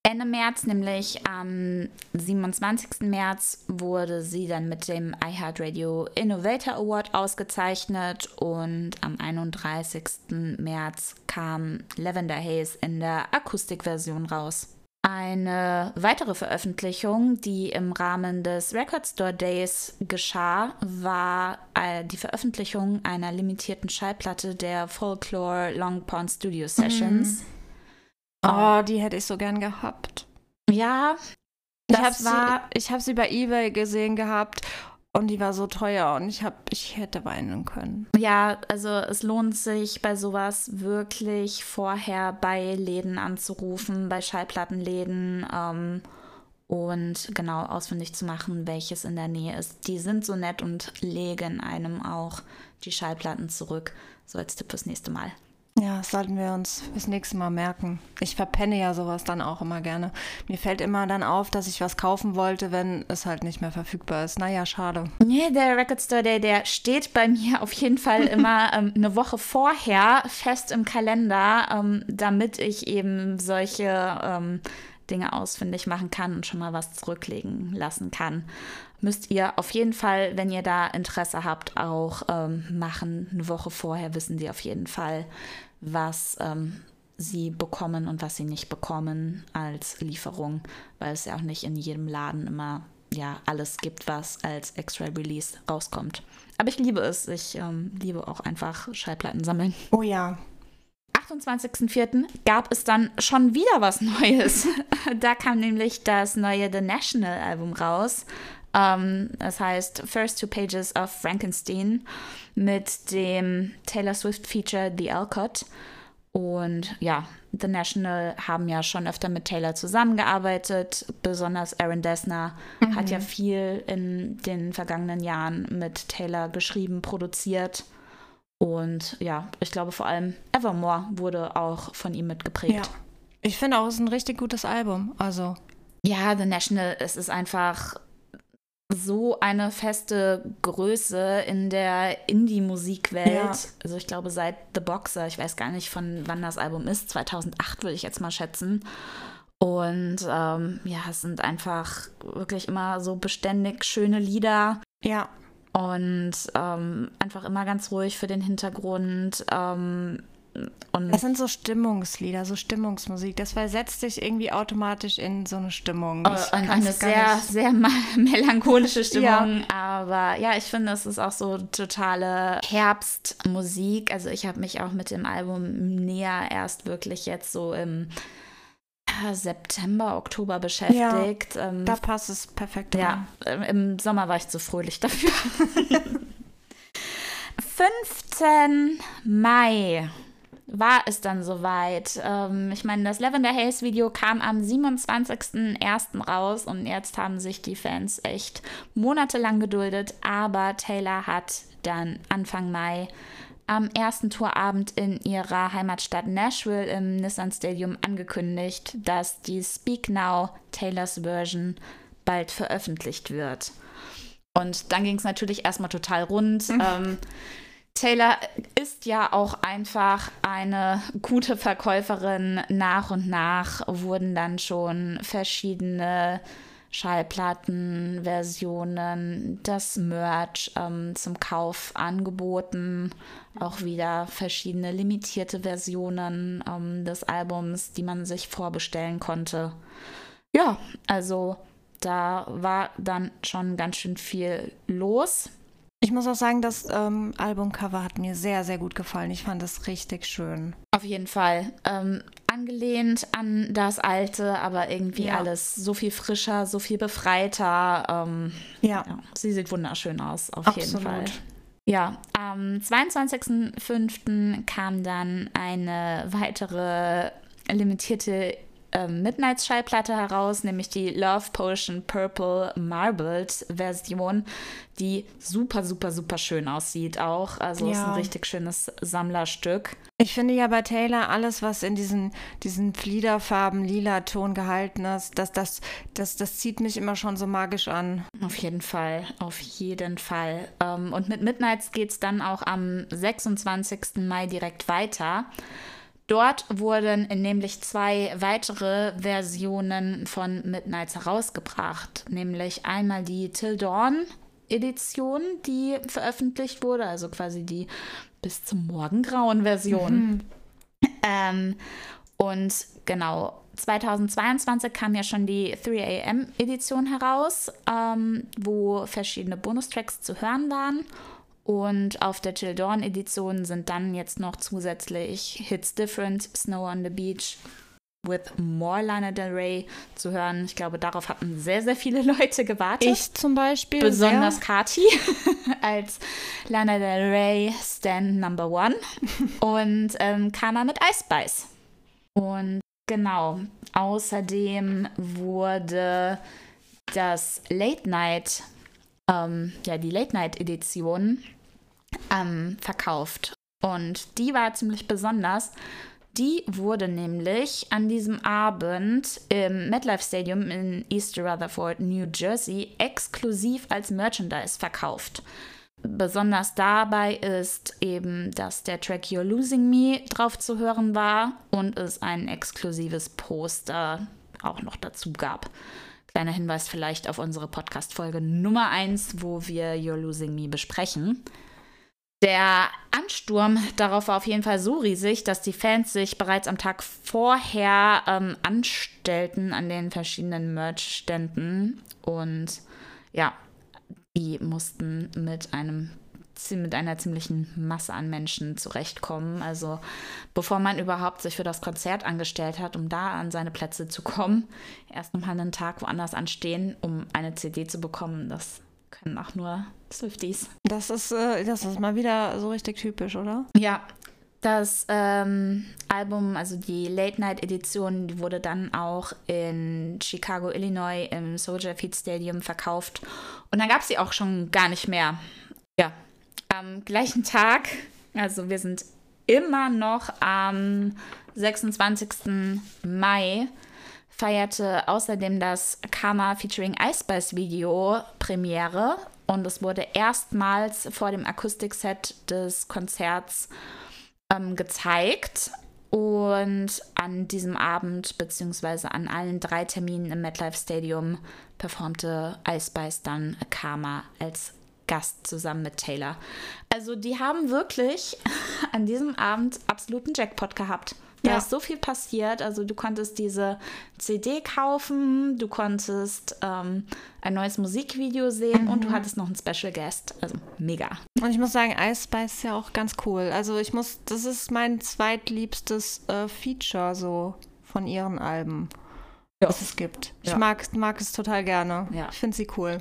Ende März, nämlich am 27. März, wurde sie dann mit dem iHeartRadio Innovator Award ausgezeichnet und am 31. März kam Lavender Haze in der Akustikversion raus. Eine weitere Veröffentlichung, die im Rahmen des Record Store Days geschah, war äh, die Veröffentlichung einer limitierten Schallplatte der Folklore Long Pond Studio Sessions. Mhm. Oh, die hätte ich so gern gehabt. Ja, ich habe sie, hab sie bei eBay gesehen gehabt und die war so teuer und ich, hab, ich hätte weinen können. Ja, also es lohnt sich bei sowas wirklich vorher bei Läden anzurufen, bei Schallplattenläden ähm, und genau ausfindig zu machen, welches in der Nähe ist. Die sind so nett und legen einem auch die Schallplatten zurück. So als Tipp fürs nächste Mal. Ja, das sollten wir uns fürs nächste Mal merken. Ich verpenne ja sowas dann auch immer gerne. Mir fällt immer dann auf, dass ich was kaufen wollte, wenn es halt nicht mehr verfügbar ist. Naja, schade. Nee, der Record Store Day, der steht bei mir auf jeden Fall immer ähm, eine Woche vorher fest im Kalender, ähm, damit ich eben solche ähm, Dinge ausfindig machen kann und schon mal was zurücklegen lassen kann. Müsst ihr auf jeden Fall, wenn ihr da Interesse habt, auch ähm, machen. Eine Woche vorher wissen die auf jeden Fall, was ähm, sie bekommen und was sie nicht bekommen als Lieferung, weil es ja auch nicht in jedem Laden immer ja alles gibt, was als Extra Release rauskommt. Aber ich liebe es. Ich ähm, liebe auch einfach Schallplatten sammeln. Oh ja. 28.04. gab es dann schon wieder was Neues. da kam nämlich das neue The National Album raus. Um, das heißt First Two Pages of Frankenstein mit dem Taylor Swift Feature The Alcott. Und ja, The National haben ja schon öfter mit Taylor zusammengearbeitet. Besonders Aaron Dessner mhm. hat ja viel in den vergangenen Jahren mit Taylor geschrieben, produziert. Und ja, ich glaube vor allem Evermore wurde auch von ihm mitgeprägt. Ja. Ich finde auch, es ist ein richtig gutes Album. Also. Ja, The National, es ist einfach so eine feste Größe in der Indie-Musikwelt. Ja. Also ich glaube seit The Boxer, ich weiß gar nicht von wann das Album ist, 2008 würde ich jetzt mal schätzen. Und ähm, ja, es sind einfach wirklich immer so beständig schöne Lieder. Ja. Und ähm, einfach immer ganz ruhig für den Hintergrund. Ähm, und das sind so Stimmungslieder, so Stimmungsmusik. Das versetzt dich irgendwie automatisch in so eine Stimmung. Oh, eine sehr, sehr melancholische Stimmung. ja. Aber ja, ich finde, es ist auch so totale Herbstmusik. Also ich habe mich auch mit dem Album näher erst wirklich jetzt so im September, Oktober beschäftigt. Ja, ähm, da passt es perfekt. Ja, rein. im Sommer war ich zu fröhlich dafür. 15 Mai war es dann soweit. Ähm, ich meine, das Lavender Haze Video kam am 27.01. raus und jetzt haben sich die Fans echt monatelang geduldet, aber Taylor hat dann Anfang Mai am ersten Tourabend in ihrer Heimatstadt Nashville im Nissan Stadium angekündigt, dass die Speak Now Taylors Version bald veröffentlicht wird. Und dann ging es natürlich erstmal total rund. Mhm. Ähm, Taylor ist ja auch einfach eine gute Verkäuferin. Nach und nach wurden dann schon verschiedene Schallplatten, Versionen, das Merch ähm, zum Kauf angeboten. Auch wieder verschiedene limitierte Versionen ähm, des Albums, die man sich vorbestellen konnte. Ja, also da war dann schon ganz schön viel los. Ich muss auch sagen, das ähm, Albumcover hat mir sehr, sehr gut gefallen. Ich fand es richtig schön. Auf jeden Fall. Ähm, angelehnt an das Alte, aber irgendwie ja. alles so viel frischer, so viel befreiter. Ähm, ja. ja. Sie sieht wunderschön aus, auf Absolut. jeden Fall. Ja, am 22.05. kam dann eine weitere limitierte ähm, Midnights-Schallplatte heraus, nämlich die Love Potion Purple Marbled Version, die super, super, super schön aussieht auch. Also ja. ist ein richtig schönes Sammlerstück. Ich finde ja bei Taylor alles, was in diesen, diesen Fliederfarben, lila Ton gehalten ist, das, das, das, das zieht mich immer schon so magisch an. Auf jeden Fall, auf jeden Fall. Ähm, und mit Midnights geht es dann auch am 26. Mai direkt weiter. Dort wurden nämlich zwei weitere Versionen von Midnights herausgebracht, nämlich einmal die Till Dawn Edition, die veröffentlicht wurde, also quasi die bis zum Morgengrauen Version. Mhm. Ähm, und genau, 2022 kam ja schon die 3am Edition heraus, ähm, wo verschiedene Bonustracks zu hören waren. Und auf der Till Dawn Edition sind dann jetzt noch zusätzlich Hits Different, Snow on the Beach with More Lana Del Rey zu hören. Ich glaube, darauf hatten sehr, sehr viele Leute gewartet. Ich zum Beispiel. Besonders Kati als Lana Del Rey Stand Number One und ähm, Karma mit Ice Spice. Und genau, außerdem wurde das Late Night, ähm, ja, die Late Night Edition ähm, verkauft. Und die war ziemlich besonders. Die wurde nämlich an diesem Abend im MetLife Stadium in East Rutherford, New Jersey, exklusiv als Merchandise verkauft. Besonders dabei ist eben, dass der Track You're Losing Me drauf zu hören war und es ein exklusives Poster auch noch dazu gab. Kleiner Hinweis vielleicht auf unsere Podcast-Folge Nummer 1, wo wir You're Losing Me besprechen. Der Ansturm darauf war auf jeden Fall so riesig, dass die Fans sich bereits am Tag vorher ähm, anstellten an den verschiedenen Merch-Ständen. Und ja, die mussten mit einem mit einer ziemlichen Masse an Menschen zurechtkommen. Also bevor man überhaupt sich für das Konzert angestellt hat, um da an seine Plätze zu kommen, erst nochmal einen Tag woanders anstehen, um eine CD zu bekommen, das können auch nur Swifties. Das ist, äh, das ist mal wieder so richtig typisch, oder? Ja. Das ähm, Album, also die Late Night Edition, die wurde dann auch in Chicago, Illinois im Soldier Field Stadium verkauft. Und dann gab es sie auch schon gar nicht mehr. Ja, am gleichen Tag, also wir sind immer noch am 26. Mai, feierte außerdem das Karma featuring Ice Spice Video Premiere und es wurde erstmals vor dem Akustikset des Konzerts ähm, gezeigt. Und an diesem Abend, beziehungsweise an allen drei Terminen im MetLife Stadium, performte Ice Spice dann Karma als Gast zusammen mit Taylor. Also die haben wirklich an diesem Abend absoluten Jackpot gehabt. Da ja. ist so viel passiert. Also du konntest diese CD kaufen, du konntest ähm, ein neues Musikvideo sehen mhm. und du mhm. hattest noch einen Special Guest. Also mega. Und ich muss sagen, Ice Spice ist ja auch ganz cool. Also ich muss, das ist mein zweitliebstes äh, Feature so von ihren Alben, ja. was es gibt. Ich mag, mag es total gerne. Ja. Ich finde sie cool.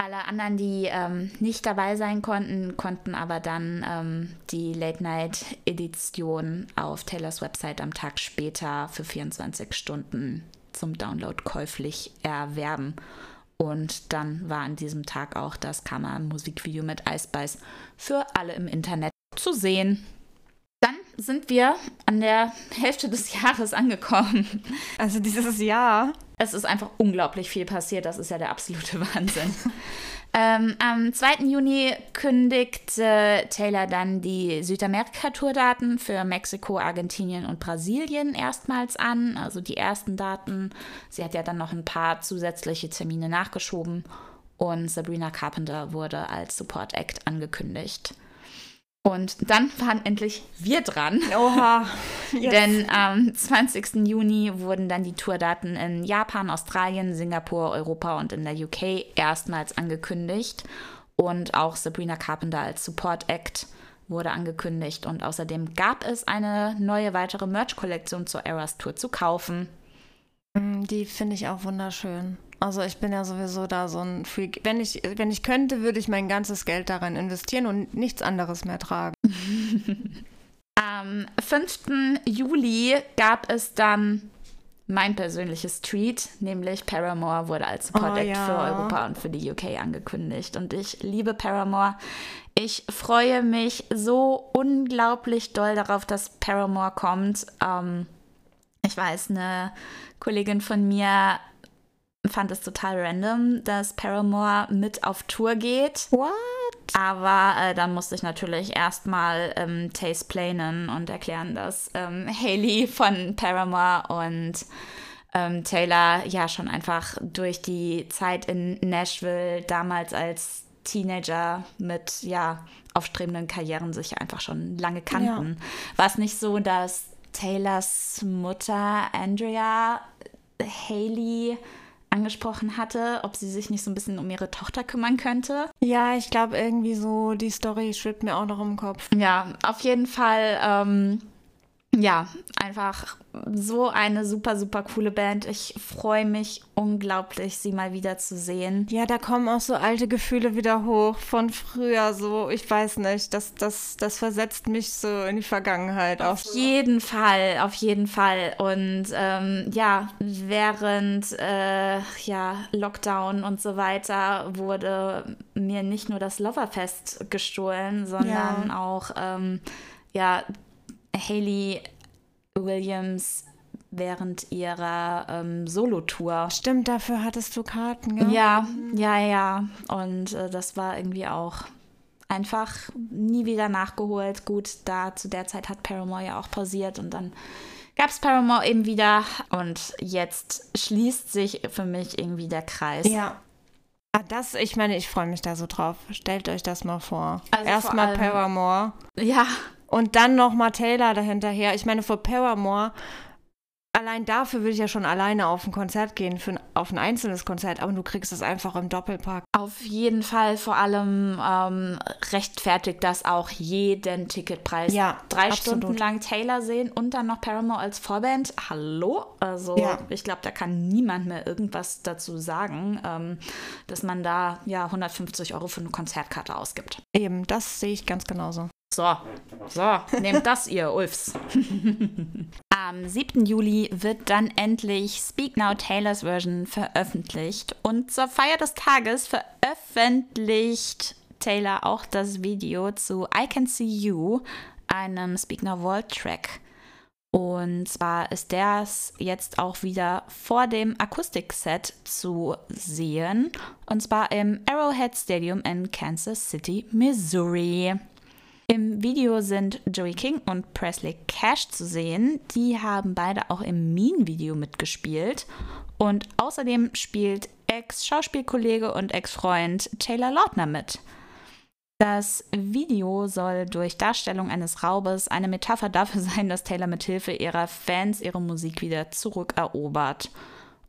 Alle anderen, die ähm, nicht dabei sein konnten, konnten aber dann ähm, die Late-Night-Edition auf Taylors Website am Tag später für 24 Stunden zum Download käuflich erwerben. Und dann war an diesem Tag auch das Kammer-Musikvideo mit Ice Spice für alle im Internet zu sehen. Sind wir an der Hälfte des Jahres angekommen. Also dieses Jahr. Es ist einfach unglaublich viel passiert. Das ist ja der absolute Wahnsinn. ähm, am 2. Juni kündigte Taylor dann die Südamerika-Tour-Daten für Mexiko, Argentinien und Brasilien erstmals an. Also die ersten Daten. Sie hat ja dann noch ein paar zusätzliche Termine nachgeschoben. Und Sabrina Carpenter wurde als Support Act angekündigt. Und dann waren endlich wir dran. Oha. Yes. Denn am 20. Juni wurden dann die Tourdaten in Japan, Australien, Singapur, Europa und in der UK erstmals angekündigt. Und auch Sabrina Carpenter als Support Act wurde angekündigt. Und außerdem gab es eine neue weitere Merch-Kollektion zur Eras Tour zu kaufen. Mm, die finde ich auch wunderschön. Also ich bin ja sowieso da so ein Freak. Wenn ich, wenn ich könnte, würde ich mein ganzes Geld darin investieren und nichts anderes mehr tragen. Am 5. Juli gab es dann mein persönliches Tweet, nämlich Paramore wurde als Support oh, ja. für Europa und für die UK angekündigt. Und ich liebe Paramore. Ich freue mich so unglaublich doll darauf, dass Paramore kommt. Ähm, ich weiß, eine Kollegin von mir fand es total random, dass Paramore mit auf Tour geht. What? Aber äh, dann musste ich natürlich erstmal ähm, Taste planen und erklären, dass ähm, Haley von Paramore und ähm, Taylor ja schon einfach durch die Zeit in Nashville damals als Teenager mit ja aufstrebenden Karrieren sich einfach schon lange kannten. Ja. War es nicht so, dass Taylors Mutter Andrea Haley angesprochen hatte, ob sie sich nicht so ein bisschen um ihre Tochter kümmern könnte. Ja, ich glaube irgendwie so, die Story schwebt mir auch noch im Kopf. Ja, auf jeden Fall, ähm, ja, einfach so eine super, super coole Band. Ich freue mich unglaublich, sie mal wieder zu sehen. Ja, da kommen auch so alte Gefühle wieder hoch von früher. So, ich weiß nicht, das, das, das versetzt mich so in die Vergangenheit. Auf so. jeden Fall, auf jeden Fall. Und ähm, ja, während äh, ja, Lockdown und so weiter wurde mir nicht nur das Loverfest gestohlen, sondern ja. auch ähm, ja, Haley Williams während ihrer ähm, Solo-Tour. Stimmt, dafür hattest du Karten, gell? Ja, ja, ja. Und äh, das war irgendwie auch einfach nie wieder nachgeholt. Gut, da zu der Zeit hat Paramore ja auch pausiert und dann gab es Paramore eben wieder. Und jetzt schließt sich für mich irgendwie der Kreis. Ja. Ah, das, ich meine, ich freue mich da so drauf. Stellt euch das mal vor. Also Erstmal Paramore. Ja. Und dann nochmal Taylor dahinterher. Ich meine, vor Paramore allein dafür würde ich ja schon alleine auf ein Konzert gehen, für ein, auf ein einzelnes Konzert, aber du kriegst es einfach im Doppelpack. Auf jeden Fall, vor allem ähm, rechtfertigt das auch jeden Ticketpreis. Ja, Drei absolut. Stunden lang Taylor sehen und dann noch Paramore als Vorband. Hallo? Also ja. ich glaube, da kann niemand mehr irgendwas dazu sagen, ähm, dass man da ja 150 Euro für eine Konzertkarte ausgibt. Eben, das sehe ich ganz genauso. So, so, nehmt das ihr, Ulfs. Am 7. Juli wird dann endlich Speak Now Taylors Version veröffentlicht. Und zur Feier des Tages veröffentlicht Taylor auch das Video zu I Can See You, einem Speak Now World Track. Und zwar ist das jetzt auch wieder vor dem Akustikset zu sehen. Und zwar im Arrowhead Stadium in Kansas City, Missouri. Im Video sind Joey King und Presley Cash zu sehen. Die haben beide auch im Mean-Video mitgespielt. Und außerdem spielt Ex-Schauspielkollege und Ex-Freund Taylor Lautner mit. Das Video soll durch Darstellung eines Raubes eine Metapher dafür sein, dass Taylor mit Hilfe ihrer Fans ihre Musik wieder zurückerobert.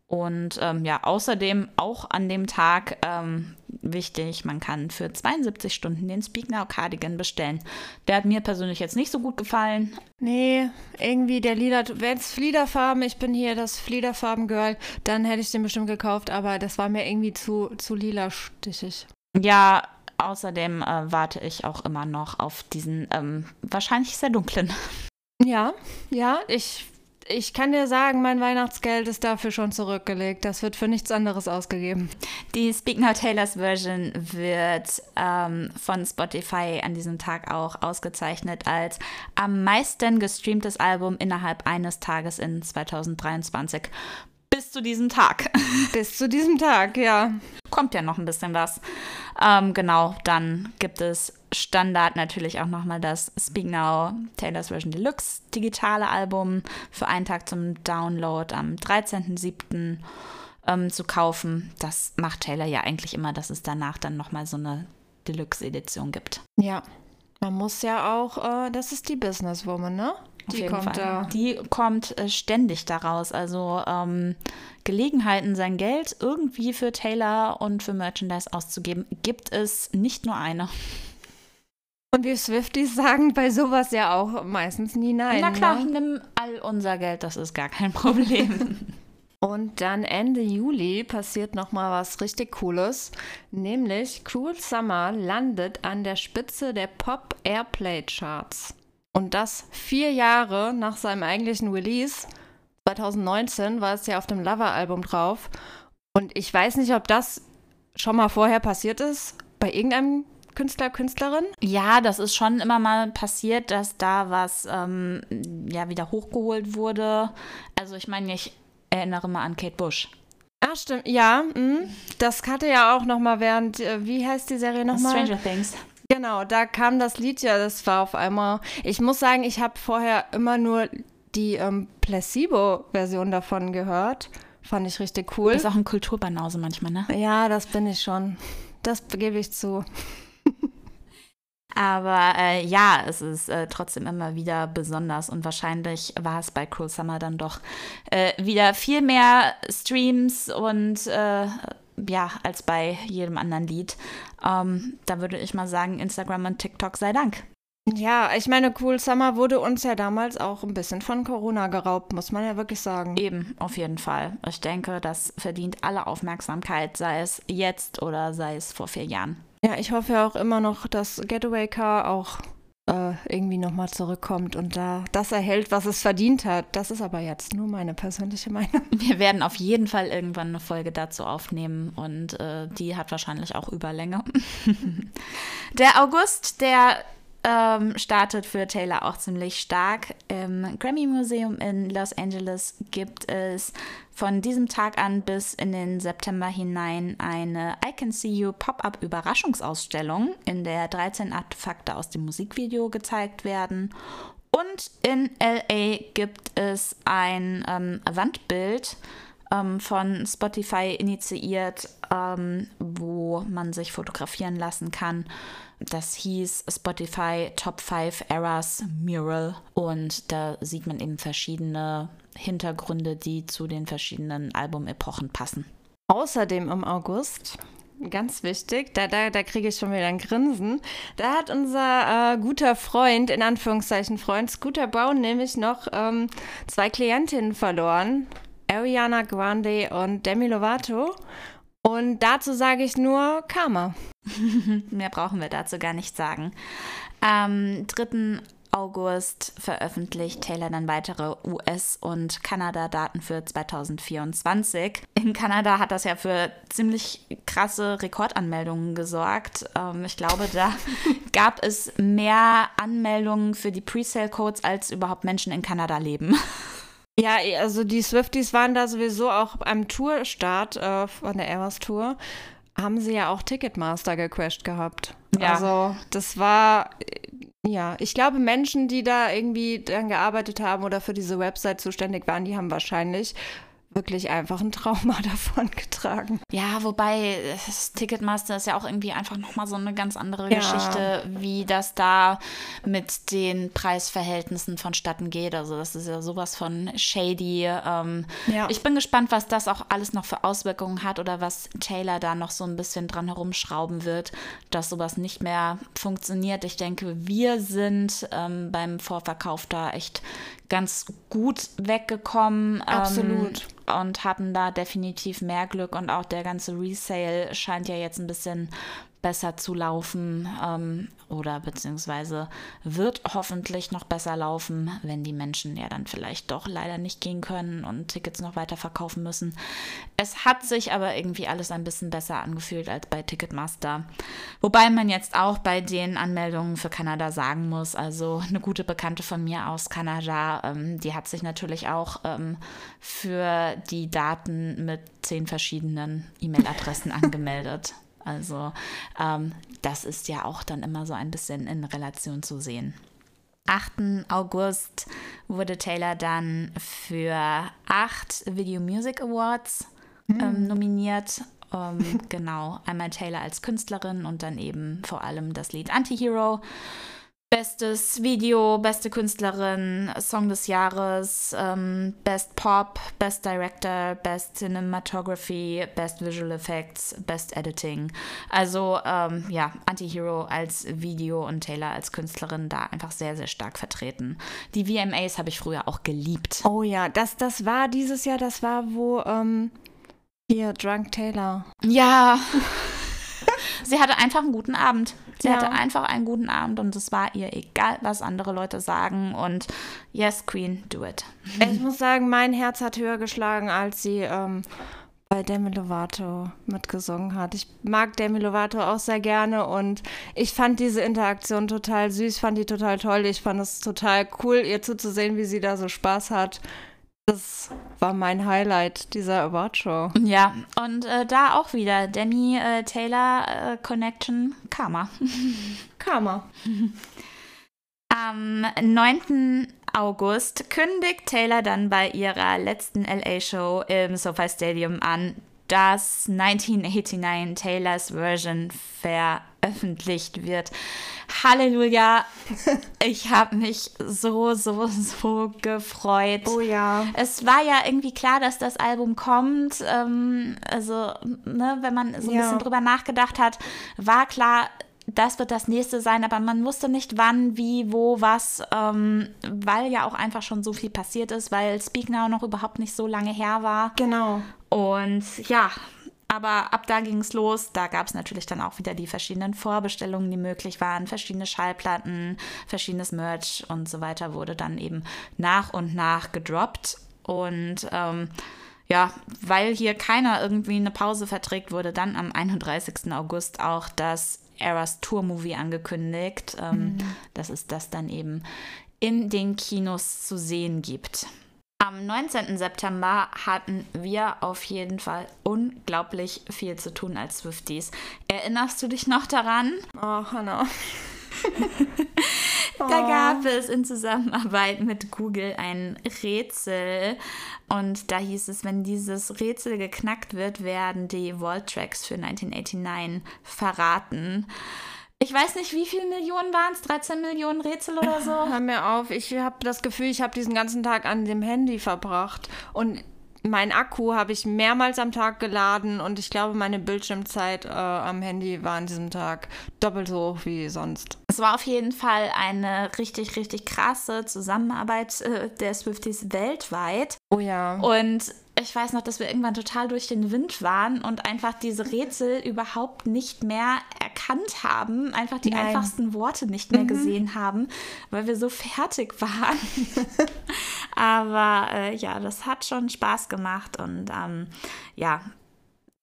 Und ähm, ja, außerdem auch an dem Tag ähm, wichtig, man kann für 72 Stunden den Speak Now Cardigan bestellen. Der hat mir persönlich jetzt nicht so gut gefallen. Nee, irgendwie der Lila, wenn es Fliederfarben, ich bin hier das Fliederfarben-Girl, dann hätte ich den bestimmt gekauft, aber das war mir irgendwie zu, zu lila stichig. Ja, außerdem äh, warte ich auch immer noch auf diesen ähm, wahrscheinlich sehr dunklen. Ja, ja, ich ich kann dir sagen, mein Weihnachtsgeld ist dafür schon zurückgelegt. Das wird für nichts anderes ausgegeben. Die Speak Now Taylors Version wird ähm, von Spotify an diesem Tag auch ausgezeichnet als am meisten gestreamtes Album innerhalb eines Tages in 2023 bis zu diesem Tag. Bis zu diesem Tag, ja. Kommt ja noch ein bisschen was. Ähm, genau, dann gibt es Standard natürlich auch nochmal das Speak Now Taylor's Version Deluxe digitale Album für einen Tag zum Download am 13.07. Ähm, zu kaufen. Das macht Taylor ja eigentlich immer, dass es danach dann nochmal so eine Deluxe-Edition gibt. Ja, man muss ja auch, äh, das ist die Businesswoman, ne? Die kommt, da. die kommt äh, ständig daraus. Also ähm, Gelegenheiten, sein Geld irgendwie für Taylor und für Merchandise auszugeben, gibt es nicht nur eine. Und wir Swifties sagen bei sowas ja auch meistens nie nein. Na klar, ne? nimm all unser Geld, das ist gar kein Problem. Und dann Ende Juli passiert noch mal was richtig Cooles, nämlich Cruel Summer landet an der Spitze der Pop Airplay Charts. Und das vier Jahre nach seinem eigentlichen Release. 2019 war es ja auf dem Lover-Album drauf. Und ich weiß nicht, ob das schon mal vorher passiert ist bei irgendeinem Künstler, Künstlerin? Ja, das ist schon immer mal passiert, dass da was ähm, ja wieder hochgeholt wurde. Also ich meine, ich erinnere mal an Kate Bush. Ah, stimmt. Ja, mh. das hatte ja auch noch mal während, äh, wie heißt die Serie nochmal? Stranger Things. Genau, da kam das Lied ja, das war auf einmal. Ich muss sagen, ich habe vorher immer nur die ähm, Placebo-Version davon gehört. Fand ich richtig cool. ist auch ein Kulturbanause manchmal, ne? Ja, das bin ich schon. Das gebe ich zu. Aber äh, ja, es ist äh, trotzdem immer wieder besonders und wahrscheinlich war es bei Cruel Summer dann doch äh, wieder viel mehr Streams und äh, ja, als bei jedem anderen Lied. Ähm, da würde ich mal sagen, Instagram und TikTok sei Dank. Ja, ich meine, Cool Summer wurde uns ja damals auch ein bisschen von Corona geraubt, muss man ja wirklich sagen. Eben, auf jeden Fall. Ich denke, das verdient alle Aufmerksamkeit, sei es jetzt oder sei es vor vier Jahren. Ja, ich hoffe ja auch immer noch, dass Getaway Car auch äh, irgendwie nochmal zurückkommt und da das erhält, was es verdient hat. Das ist aber jetzt nur meine persönliche Meinung. Wir werden auf jeden Fall irgendwann eine Folge dazu aufnehmen und äh, die hat wahrscheinlich auch Überlänge. der August, der ähm, startet für Taylor auch ziemlich stark. Im Grammy Museum in Los Angeles gibt es von diesem Tag an bis in den September hinein eine I Can See You Pop-up Überraschungsausstellung, in der 13 Artefakte aus dem Musikvideo gezeigt werden. Und in LA gibt es ein ähm, Wandbild ähm, von Spotify initiiert, ähm, wo man sich fotografieren lassen kann das hieß Spotify Top 5 Eras Mural und da sieht man eben verschiedene Hintergründe, die zu den verschiedenen Albumepochen passen. Außerdem im August ganz wichtig, da, da, da kriege ich schon wieder ein Grinsen. Da hat unser äh, guter Freund, in Anführungszeichen Freund, Scooter Brown, nämlich noch ähm, zwei Klientinnen verloren. Ariana Grande und Demi Lovato. Und dazu sage ich nur Karma. Mehr brauchen wir dazu gar nicht sagen. Am 3. August veröffentlicht Taylor dann weitere US- und Kanada-Daten für 2024. In Kanada hat das ja für ziemlich krasse Rekordanmeldungen gesorgt. Ähm, ich glaube, da gab es mehr Anmeldungen für die Presale-Codes, als überhaupt Menschen in Kanada leben. Ja, also die Swifties waren da sowieso auch am Tourstart äh, von der Eras Tour haben sie ja auch Ticketmaster gecrashed gehabt. Ja. Also das war, ja, ich glaube, Menschen, die da irgendwie dran gearbeitet haben oder für diese Website zuständig waren, die haben wahrscheinlich wirklich einfach ein Trauma davon getragen. Ja, wobei das Ticketmaster ist ja auch irgendwie einfach nochmal so eine ganz andere ja. Geschichte, wie das da mit den Preisverhältnissen vonstatten geht. Also das ist ja sowas von shady. Ähm, ja. Ich bin gespannt, was das auch alles noch für Auswirkungen hat oder was Taylor da noch so ein bisschen dran herumschrauben wird, dass sowas nicht mehr funktioniert. Ich denke, wir sind ähm, beim Vorverkauf da echt ganz gut weggekommen. Absolut. Ähm, und hatten da definitiv mehr Glück und auch der ganze Resale scheint ja jetzt ein bisschen besser zu laufen ähm, oder beziehungsweise wird hoffentlich noch besser laufen, wenn die Menschen ja dann vielleicht doch leider nicht gehen können und Tickets noch weiter verkaufen müssen. Es hat sich aber irgendwie alles ein bisschen besser angefühlt als bei Ticketmaster. Wobei man jetzt auch bei den Anmeldungen für Kanada sagen muss, also eine gute Bekannte von mir aus Kanada, ähm, die hat sich natürlich auch ähm, für die Daten mit zehn verschiedenen E-Mail-Adressen angemeldet. Also ähm, das ist ja auch dann immer so ein bisschen in Relation zu sehen. 8. August wurde Taylor dann für acht Video Music Awards ähm, nominiert. Ähm, genau, einmal Taylor als Künstlerin und dann eben vor allem das Lied Antihero. Bestes Video, beste Künstlerin, Song des Jahres, ähm, Best Pop, Best Director, Best Cinematography, Best Visual Effects, Best Editing. Also ähm, ja, Antihero als Video und Taylor als Künstlerin da einfach sehr, sehr stark vertreten. Die VMAs habe ich früher auch geliebt. Oh ja, das, das war dieses Jahr, das war wo ähm, hier Drunk Taylor. Ja. Sie hatte einfach einen guten Abend. Sie ja. hatte einfach einen guten Abend und es war ihr egal, was andere Leute sagen. Und yes, Queen, do it. Ich muss sagen, mein Herz hat höher geschlagen, als sie ähm, bei Demi Lovato mitgesungen hat. Ich mag Demi Lovato auch sehr gerne und ich fand diese Interaktion total süß, fand die total toll. Ich fand es total cool, ihr zuzusehen, wie sie da so Spaß hat. Das war mein Highlight dieser Award-Show. Ja, und äh, da auch wieder Demi äh, Taylor äh, Connection Karma. Karma. Am 9. August kündigt Taylor dann bei ihrer letzten LA-Show im SoFi Stadium an, dass 1989 Taylors Version veröffentlicht wird. Halleluja! Ich habe mich so, so, so gefreut. Oh ja. Es war ja irgendwie klar, dass das Album kommt. Ähm, also, ne, wenn man so ein ja. bisschen drüber nachgedacht hat, war klar, das wird das nächste sein, aber man wusste nicht wann, wie, wo, was, ähm, weil ja auch einfach schon so viel passiert ist, weil Speak Now noch überhaupt nicht so lange her war. Genau. Und ja, aber ab da ging es los. Da gab es natürlich dann auch wieder die verschiedenen Vorbestellungen, die möglich waren. Verschiedene Schallplatten, verschiedenes Merch und so weiter wurde dann eben nach und nach gedroppt. Und ähm, ja, weil hier keiner irgendwie eine Pause verträgt, wurde dann am 31. August auch das Eras Tour Movie angekündigt. Ähm, mhm. Das ist das dann eben in den Kinos zu sehen gibt. Am 19. September hatten wir auf jeden Fall unglaublich viel zu tun als Swifties. Erinnerst du dich noch daran? Oh, Hannah. da gab es in Zusammenarbeit mit Google ein Rätsel und da hieß es, wenn dieses Rätsel geknackt wird, werden die Vault Tracks für 1989 verraten. Ich weiß nicht, wie viele Millionen waren es? 13 Millionen Rätsel oder so? Hör mir auf. Ich habe das Gefühl, ich habe diesen ganzen Tag an dem Handy verbracht. Und mein Akku habe ich mehrmals am Tag geladen und ich glaube, meine Bildschirmzeit äh, am Handy war an diesem Tag doppelt so hoch wie sonst. Es war auf jeden Fall eine richtig, richtig krasse Zusammenarbeit äh, der Swifties weltweit. Oh ja. Und ich weiß noch, dass wir irgendwann total durch den Wind waren und einfach diese Rätsel überhaupt nicht mehr erkannt haben, einfach die Nein. einfachsten Worte nicht mehr mhm. gesehen haben, weil wir so fertig waren. Aber äh, ja, das hat schon Spaß gemacht und ähm, ja,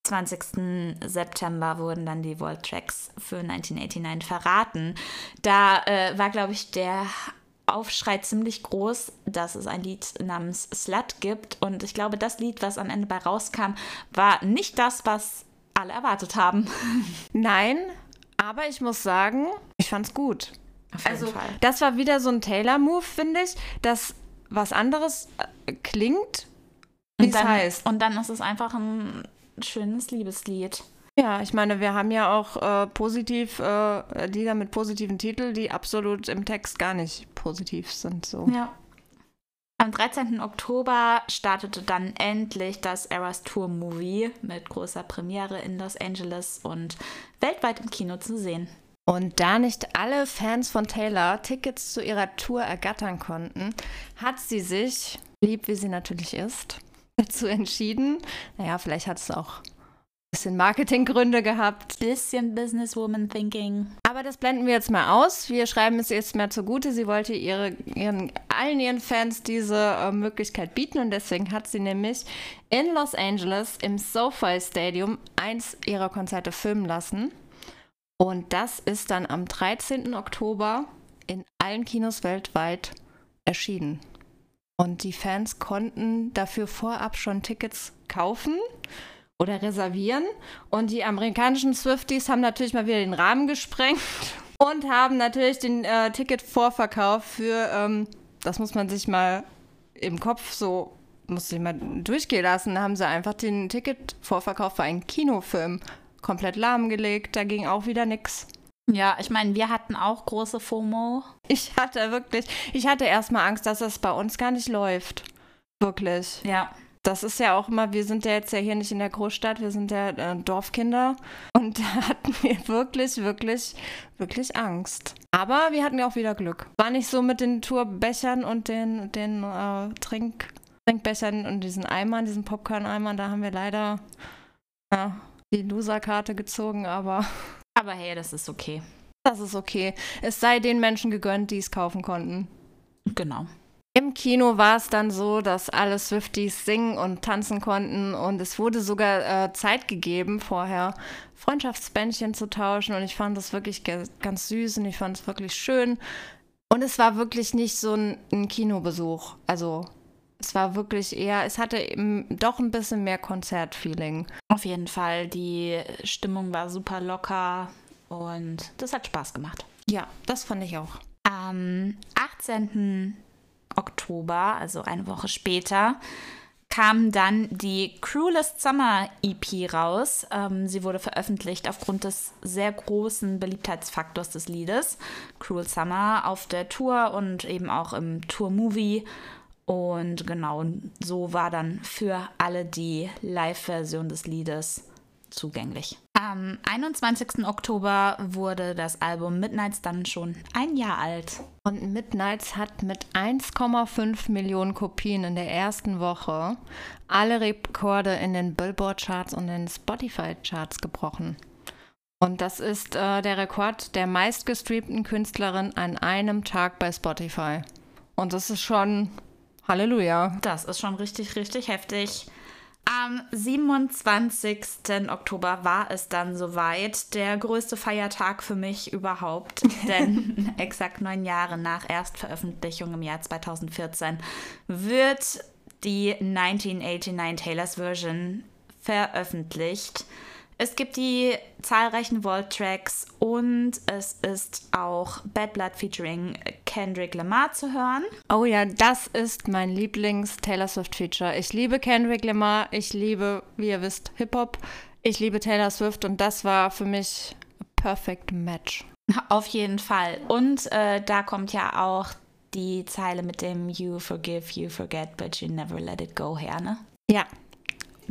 20. September wurden dann die World Tracks für 1989 verraten. Da äh, war, glaube ich, der Aufschrei ziemlich groß, dass es ein Lied namens Slut gibt. Und ich glaube, das Lied, was am Ende bei rauskam, war nicht das, was alle erwartet haben. Nein, aber ich muss sagen, ich fand's gut. also, Fall. das war wieder so ein Taylor-Move, finde ich, dass was anderes äh, klingt wie es heißt. Und dann ist es einfach ein schönes Liebeslied. Ja, ich meine, wir haben ja auch äh, positiv äh, Lieder mit positiven Titeln, die absolut im Text gar nicht positiv sind. So. Ja. Am 13. Oktober startete dann endlich das Eras Tour Movie mit großer Premiere in Los Angeles und weltweit im Kino zu sehen. Und da nicht alle Fans von Taylor Tickets zu ihrer Tour ergattern konnten, hat sie sich, lieb wie sie natürlich ist, dazu entschieden. Naja, vielleicht hat es auch bisschen Marketinggründe gehabt. Bisschen Businesswoman Thinking. Aber das blenden wir jetzt mal aus. Wir schreiben es jetzt mehr zugute. Sie wollte ihre, ihren, allen ihren Fans diese äh, Möglichkeit bieten und deswegen hat sie nämlich in Los Angeles im SoFi Stadium eins ihrer Konzerte filmen lassen. Und das ist dann am 13. Oktober in allen Kinos weltweit erschienen. Und die Fans konnten dafür vorab schon Tickets kaufen oder reservieren. Und die amerikanischen Swifties haben natürlich mal wieder den Rahmen gesprengt und haben natürlich den äh, Ticketvorverkauf für, ähm, das muss man sich mal im Kopf so, muss ich mal durchgehen lassen, haben sie einfach den Ticketvorverkauf für einen Kinofilm komplett lahmgelegt. Da ging auch wieder nichts. Ja, ich meine, wir hatten auch große FOMO. Ich hatte wirklich, ich hatte erstmal Angst, dass das bei uns gar nicht läuft. Wirklich. Ja das ist ja auch immer, wir sind ja jetzt ja hier nicht in der Großstadt, wir sind ja äh, Dorfkinder und da hatten wir wirklich, wirklich, wirklich Angst. Aber wir hatten ja auch wieder Glück. War nicht so mit den Tourbechern und den, den äh, Trink, Trinkbechern und diesen Eimern, diesen Popcorn-Eimern, da haben wir leider ja, die Loser-Karte gezogen, aber. Aber hey, das ist okay. Das ist okay. Es sei den Menschen gegönnt, die es kaufen konnten. Genau. Im Kino war es dann so, dass alle Swifties singen und tanzen konnten und es wurde sogar äh, Zeit gegeben, vorher Freundschaftsbändchen zu tauschen und ich fand das wirklich ganz süß und ich fand es wirklich schön. Und es war wirklich nicht so ein, ein Kinobesuch. Also es war wirklich eher, es hatte eben doch ein bisschen mehr Konzertfeeling. Auf jeden Fall, die Stimmung war super locker und das hat Spaß gemacht. Ja, das fand ich auch. Am 18. Oktober, also eine Woche später, kam dann die Cruelest Summer EP raus. Ähm, sie wurde veröffentlicht aufgrund des sehr großen Beliebtheitsfaktors des Liedes. Cruel Summer auf der Tour und eben auch im Tour-Movie. Und genau so war dann für alle die Live-Version des Liedes zugänglich. Am 21. Oktober wurde das Album Midnights dann schon ein Jahr alt. Und Midnights hat mit 1,5 Millionen Kopien in der ersten Woche alle Rekorde in den Billboard-Charts und den Spotify-Charts gebrochen. Und das ist äh, der Rekord der meistgestreamten Künstlerin an einem Tag bei Spotify. Und das ist schon Halleluja. Das ist schon richtig, richtig heftig. Am 27. Oktober war es dann soweit, der größte Feiertag für mich überhaupt, denn exakt neun Jahre nach Erstveröffentlichung im Jahr 2014 wird die 1989 Taylors Version veröffentlicht. Es gibt die zahlreichen Vault-Tracks und es ist auch Bad Blood featuring Kendrick Lamar zu hören. Oh ja, das ist mein Lieblings-Taylor Swift-Feature. Ich liebe Kendrick Lamar, ich liebe, wie ihr wisst, Hip-Hop, ich liebe Taylor Swift und das war für mich a perfect match. Auf jeden Fall. Und äh, da kommt ja auch die Zeile mit dem You forgive, you forget, but you never let it go her, ne? Ja,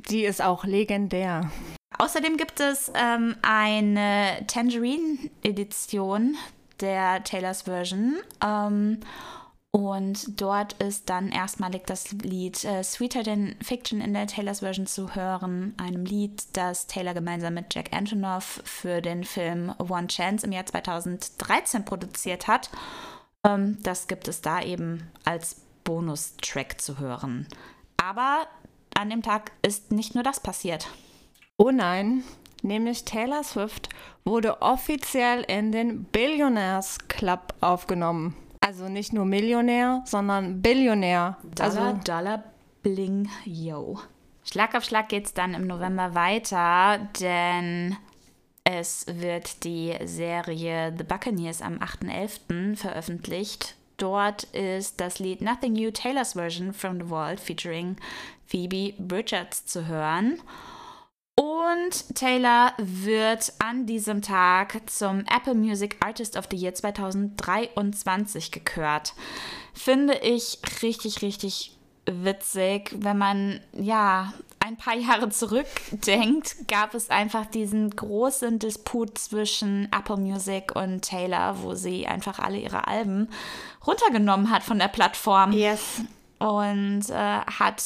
die ist auch legendär. Außerdem gibt es ähm, eine Tangerine-Edition der Taylors Version. Ähm, und dort ist dann erstmalig das Lied äh, Sweeter Than Fiction in der Taylors Version zu hören. Einem Lied, das Taylor gemeinsam mit Jack Antonoff für den Film One Chance im Jahr 2013 produziert hat. Ähm, das gibt es da eben als Bonustrack zu hören. Aber an dem Tag ist nicht nur das passiert. Oh nein, nämlich Taylor Swift wurde offiziell in den Billionaires Club aufgenommen. Also nicht nur Millionär, sondern Billionär. Dollar, also Dollar, Bling, yo. Schlag auf Schlag geht es dann im November weiter, denn es wird die Serie The Buccaneers am 8.11. veröffentlicht. Dort ist das Lied Nothing New Taylor's Version from the Vault featuring Phoebe Bridgers zu hören. Und Taylor wird an diesem Tag zum Apple Music Artist of the Year 2023 gekürt. Finde ich richtig, richtig witzig, wenn man ja ein paar Jahre zurückdenkt, gab es einfach diesen großen Disput zwischen Apple Music und Taylor, wo sie einfach alle ihre Alben runtergenommen hat von der Plattform. Yes. Und äh, hat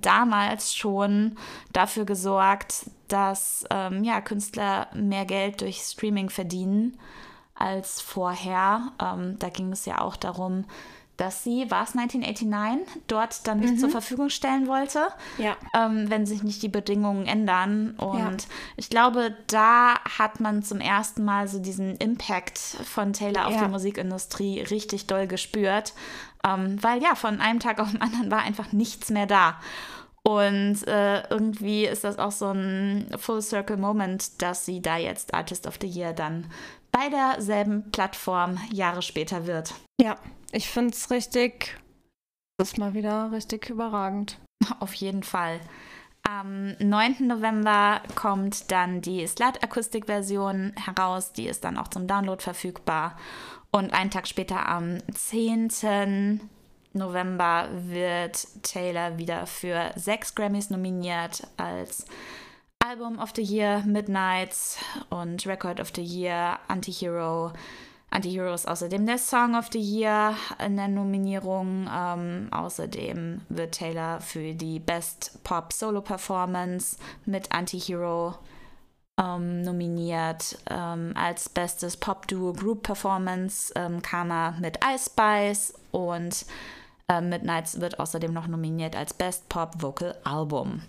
damals schon dafür gesorgt, dass ähm, ja, Künstler mehr Geld durch Streaming verdienen als vorher. Ähm, da ging es ja auch darum, dass sie, war es 1989, dort dann nicht mhm. zur Verfügung stellen wollte, ja. ähm, wenn sich nicht die Bedingungen ändern. Und ja. ich glaube, da hat man zum ersten Mal so diesen Impact von Taylor auf ja. die Musikindustrie richtig doll gespürt, ähm, weil ja, von einem Tag auf den anderen war einfach nichts mehr da. Und äh, irgendwie ist das auch so ein Full Circle Moment, dass sie da jetzt Artist of the Year dann bei derselben Plattform Jahre später wird. Ja, ich finde es richtig, das ist mal wieder richtig überragend. Auf jeden Fall. Am 9. November kommt dann die Slat-Akustik-Version heraus. Die ist dann auch zum Download verfügbar. Und einen Tag später, am 10. November, wird Taylor wieder für sechs Grammys nominiert als Album of the Year, Midnights und Record of the Year, Anti-Hero, Anti-Heroes außerdem der Song of the Year in der Nominierung. Ähm, außerdem wird Taylor für die Best Pop Solo Performance mit Anti-Hero ähm, nominiert. Ähm, als bestes Pop Duo Group Performance ähm, er mit Ice Spice und äh, Midnights wird außerdem noch nominiert als Best Pop Vocal Album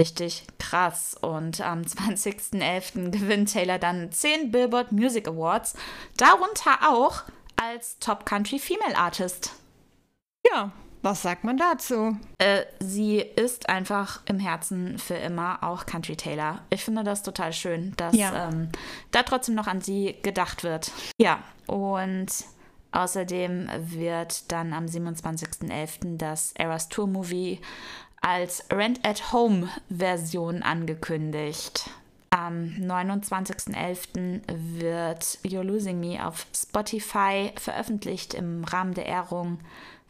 richtig krass. Und am 20.11. gewinnt Taylor dann 10 Billboard Music Awards, darunter auch als Top Country Female Artist. Ja, was sagt man dazu? Äh, sie ist einfach im Herzen für immer auch Country Taylor. Ich finde das total schön, dass ja. ähm, da trotzdem noch an sie gedacht wird. Ja, und außerdem wird dann am 27.11. das Eras Tour Movie als Rent-at-Home-Version angekündigt. Am 29.11. wird You're Losing Me auf Spotify veröffentlicht im Rahmen der Ehrung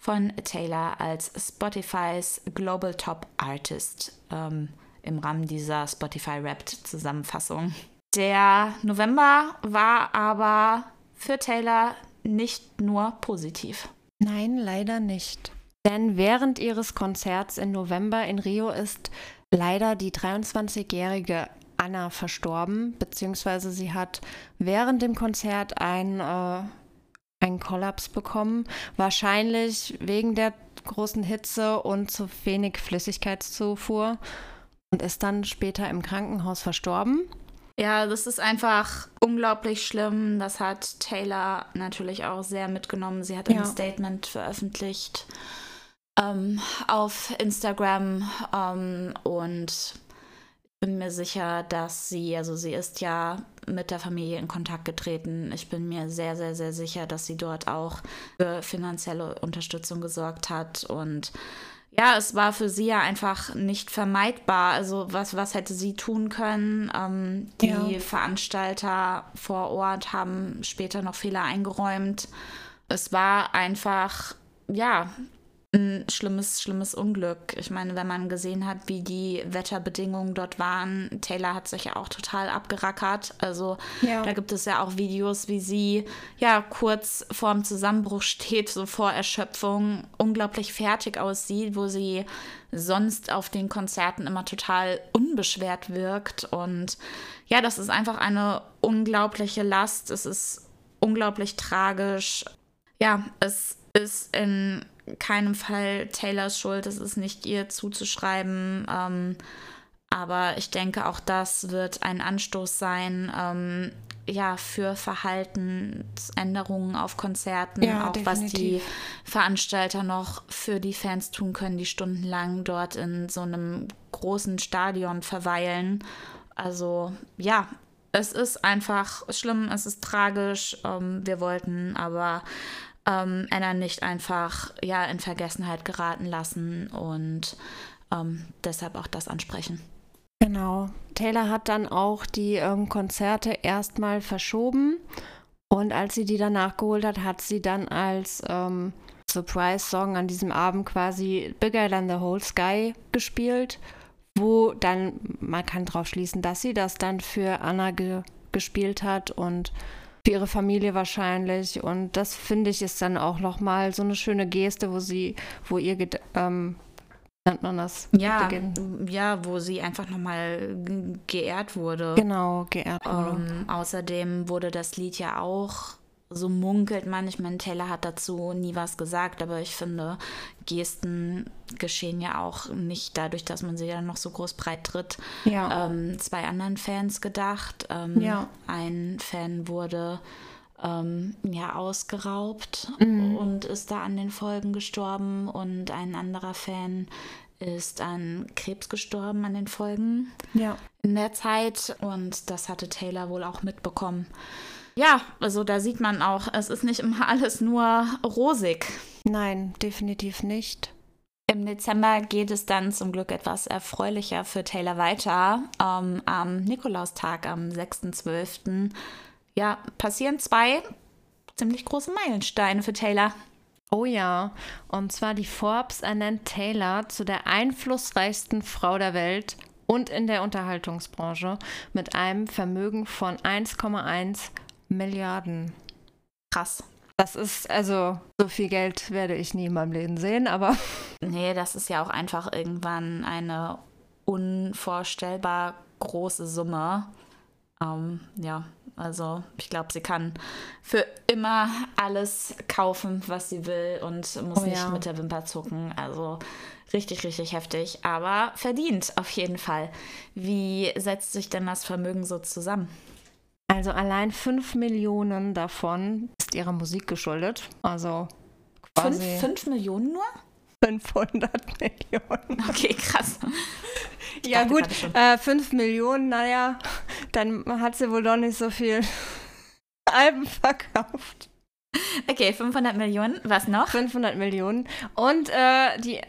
von Taylor als Spotifys Global Top Artist ähm, im Rahmen dieser Spotify Rapped Zusammenfassung. Der November war aber für Taylor nicht nur positiv. Nein, leider nicht. Denn während ihres Konzerts im November in Rio ist leider die 23-jährige Anna verstorben, beziehungsweise sie hat während dem Konzert ein, äh, einen Kollaps bekommen, wahrscheinlich wegen der großen Hitze und zu wenig Flüssigkeitszufuhr und ist dann später im Krankenhaus verstorben. Ja, das ist einfach unglaublich schlimm. Das hat Taylor natürlich auch sehr mitgenommen. Sie hat ein ja. Statement veröffentlicht ähm, auf Instagram ähm, und bin mir sicher, dass sie, also sie ist ja mit der Familie in Kontakt getreten. Ich bin mir sehr, sehr, sehr sicher, dass sie dort auch für finanzielle Unterstützung gesorgt hat und ja, es war für sie ja einfach nicht vermeidbar. Also was, was hätte sie tun können? Ähm, die ja. Veranstalter vor Ort haben später noch Fehler eingeräumt. Es war einfach, ja, ein schlimmes, schlimmes Unglück. Ich meine, wenn man gesehen hat, wie die Wetterbedingungen dort waren, Taylor hat sich ja auch total abgerackert. Also ja. da gibt es ja auch Videos, wie sie ja kurz vorm Zusammenbruch steht, so vor Erschöpfung, unglaublich fertig aussieht, wo sie sonst auf den Konzerten immer total unbeschwert wirkt. Und ja, das ist einfach eine unglaubliche Last. Es ist unglaublich tragisch. Ja, es ist in keinem Fall Taylors Schuld, es ist nicht ihr zuzuschreiben. Ähm, aber ich denke, auch das wird ein Anstoß sein, ähm, ja, für Verhaltensänderungen auf Konzerten, ja, auch definitiv. was die Veranstalter noch für die Fans tun können, die stundenlang dort in so einem großen Stadion verweilen. Also ja, es ist einfach schlimm, es ist tragisch. Ähm, wir wollten aber ähm, Anna nicht einfach ja in Vergessenheit geraten lassen und ähm, deshalb auch das ansprechen. Genau. Taylor hat dann auch die ähm, Konzerte erstmal verschoben und als sie die dann nachgeholt hat, hat sie dann als ähm, Surprise-Song an diesem Abend quasi Bigger Than the Whole Sky gespielt, wo dann, man kann drauf schließen, dass sie das dann für Anna ge gespielt hat und für ihre Familie wahrscheinlich. Und das finde ich ist dann auch nochmal so eine schöne Geste, wo sie, wo ihr ähm, nennt man das? Ja, ja, wo sie einfach nochmal geehrt wurde. Genau, geehrt wurde. Ähm, außerdem wurde das Lied ja auch so munkelt man. Ich meine, Taylor hat dazu nie was gesagt, aber ich finde, Gesten geschehen ja auch nicht dadurch, dass man sie dann noch so groß breit tritt. Ja. Ähm, zwei anderen Fans gedacht. Ähm, ja. Ein Fan wurde ähm, ja ausgeraubt mhm. und ist da an den Folgen gestorben und ein anderer Fan ist an Krebs gestorben an den Folgen ja. in der Zeit und das hatte Taylor wohl auch mitbekommen. Ja, also da sieht man auch, es ist nicht immer alles nur rosig. Nein, definitiv nicht. Im Dezember geht es dann zum Glück etwas erfreulicher für Taylor weiter. Ähm, am Nikolaustag, am 6.12., ja, passieren zwei ziemlich große Meilensteine für Taylor. Oh ja, und zwar die Forbes ernennt Taylor zu der einflussreichsten Frau der Welt und in der Unterhaltungsbranche mit einem Vermögen von 1,1 Milliarden. Krass. Das ist, also, so viel Geld werde ich nie in meinem Leben sehen, aber. Nee, das ist ja auch einfach irgendwann eine unvorstellbar große Summe. Ähm, ja, also ich glaube, sie kann für immer alles kaufen, was sie will und muss oh, nicht ja. mit der Wimper zucken. Also richtig, richtig heftig, aber verdient auf jeden Fall. Wie setzt sich denn das Vermögen so zusammen? Also allein 5 Millionen davon ist ihrer Musik geschuldet. Also quasi 5 Millionen nur? 500 Millionen. Okay, krass. Ich ja gut, äh, 5 Millionen, naja, dann hat sie wohl doch nicht so viel Alben verkauft. Okay, 500 Millionen, was noch? 500 Millionen. Und äh, die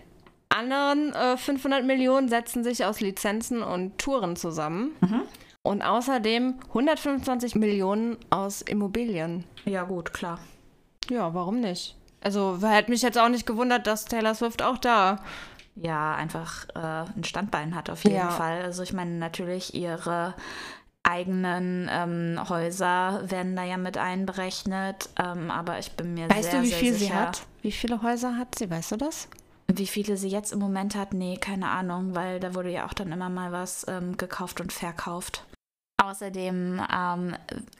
anderen äh, 500 Millionen setzen sich aus Lizenzen und Touren zusammen. Mhm. Und außerdem 125 Millionen aus Immobilien. Ja, gut, klar. Ja, warum nicht? Also hätte mich jetzt auch nicht gewundert, dass Taylor Swift auch da ja einfach äh, ein Standbein hat auf jeden ja. Fall. Also ich meine natürlich ihre eigenen ähm, Häuser werden da ja mit einberechnet, ähm, aber ich bin mir weißt sehr, du, wie sehr viel sicher. sie hat? Wie viele Häuser hat sie? Weißt du das? Wie viele sie jetzt im Moment hat? Nee, keine Ahnung, weil da wurde ja auch dann immer mal was ähm, gekauft und verkauft. Außerdem ähm,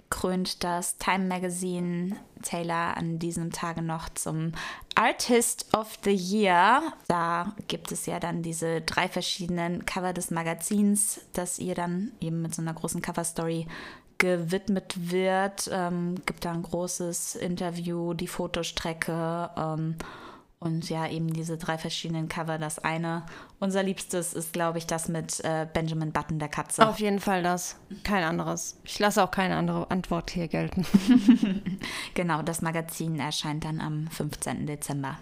krönt das Time Magazine Taylor an diesem Tage noch zum Artist of the Year. Da gibt es ja dann diese drei verschiedenen Cover des Magazins, das ihr dann eben mit so einer großen Cover-Story gewidmet wird. Ähm, gibt da ein großes Interview, die Fotostrecke. Ähm, und ja, eben diese drei verschiedenen Cover. Das eine, unser Liebstes, ist, glaube ich, das mit äh, Benjamin Button, der Katze. Auf jeden Fall das. Kein anderes. Ich lasse auch keine andere Antwort hier gelten. genau, das Magazin erscheint dann am 15. Dezember.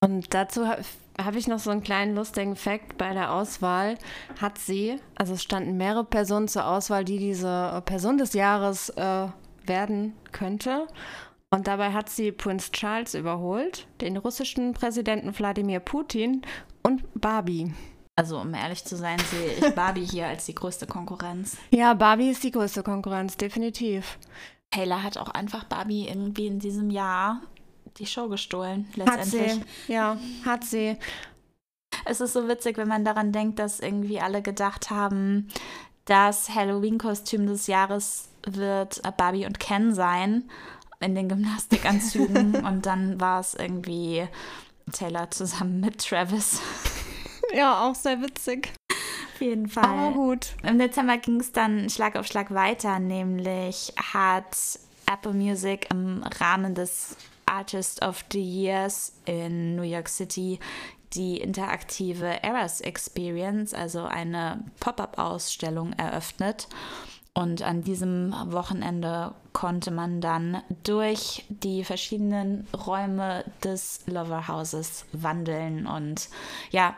Und dazu habe ich noch so einen kleinen lustigen Fakt. Bei der Auswahl hat sie, also es standen mehrere Personen zur Auswahl, die diese Person des Jahres äh, werden könnte. Und dabei hat sie Prinz Charles überholt, den russischen Präsidenten Wladimir Putin und Barbie. Also um ehrlich zu sein, sehe ich Barbie hier als die größte Konkurrenz. Ja, Barbie ist die größte Konkurrenz, definitiv. Taylor hat auch einfach Barbie irgendwie in diesem Jahr die Show gestohlen, letztendlich. Hat sie, ja, hat sie. Es ist so witzig, wenn man daran denkt, dass irgendwie alle gedacht haben, das Halloween-Kostüm des Jahres wird Barbie und Ken sein in den Gymnastikanzügen und dann war es irgendwie Taylor zusammen mit Travis. Ja, auch sehr witzig. Auf jeden Fall. Aber gut. Im Dezember ging es dann Schlag auf Schlag weiter, nämlich hat Apple Music im Rahmen des Artist of the Years in New York City die interaktive Eras Experience, also eine Pop-up-Ausstellung, eröffnet. Und an diesem Wochenende konnte man dann durch die verschiedenen Räume des Lover Houses wandeln und ja,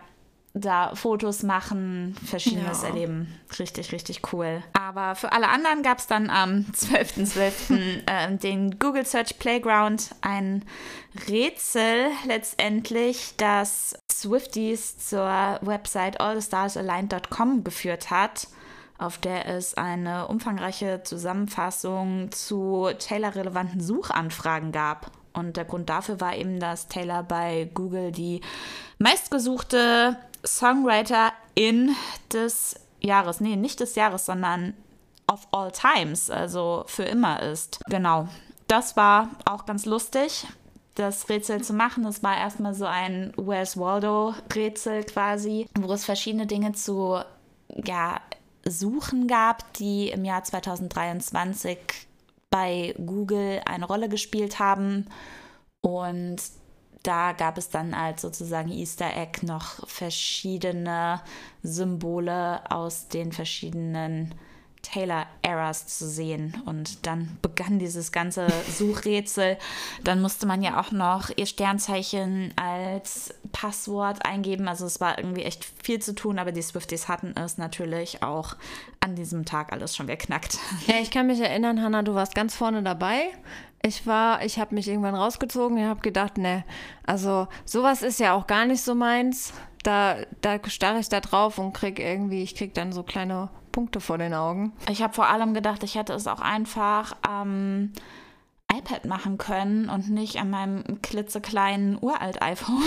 da Fotos machen, verschiedenes ja. erleben. Richtig, richtig cool. Aber für alle anderen gab es dann am 12.12. äh, den Google Search Playground, ein Rätsel letztendlich, das Swifties zur Website allthestarsaligned.com geführt hat auf der es eine umfangreiche Zusammenfassung zu Taylor-relevanten Suchanfragen gab. Und der Grund dafür war eben, dass Taylor bei Google die meistgesuchte Songwriterin des Jahres, nee, nicht des Jahres, sondern of all times, also für immer ist. Genau. Das war auch ganz lustig, das Rätsel zu machen. Das war erstmal so ein Where's Waldo-Rätsel quasi, wo es verschiedene Dinge zu ja, suchen gab, die im Jahr 2023 bei Google eine Rolle gespielt haben. Und da gab es dann als sozusagen Easter Egg noch verschiedene Symbole aus den verschiedenen Taylor Eras zu sehen. Und dann begann dieses ganze Suchrätsel. Dann musste man ja auch noch ihr Sternzeichen als Passwort eingeben. Also es war irgendwie echt viel zu tun, aber die Swifties hatten es natürlich auch an diesem Tag alles schon geknackt. Ja, ich kann mich erinnern, Hannah, du warst ganz vorne dabei. Ich war, ich habe mich irgendwann rausgezogen und habe gedacht, ne, also sowas ist ja auch gar nicht so meins. Da, da starre ich da drauf und krieg irgendwie, ich krieg dann so kleine Punkte vor den Augen. Ich habe vor allem gedacht, ich hätte es auch einfach am iPad machen können und nicht an meinem klitzekleinen uralt iPhone.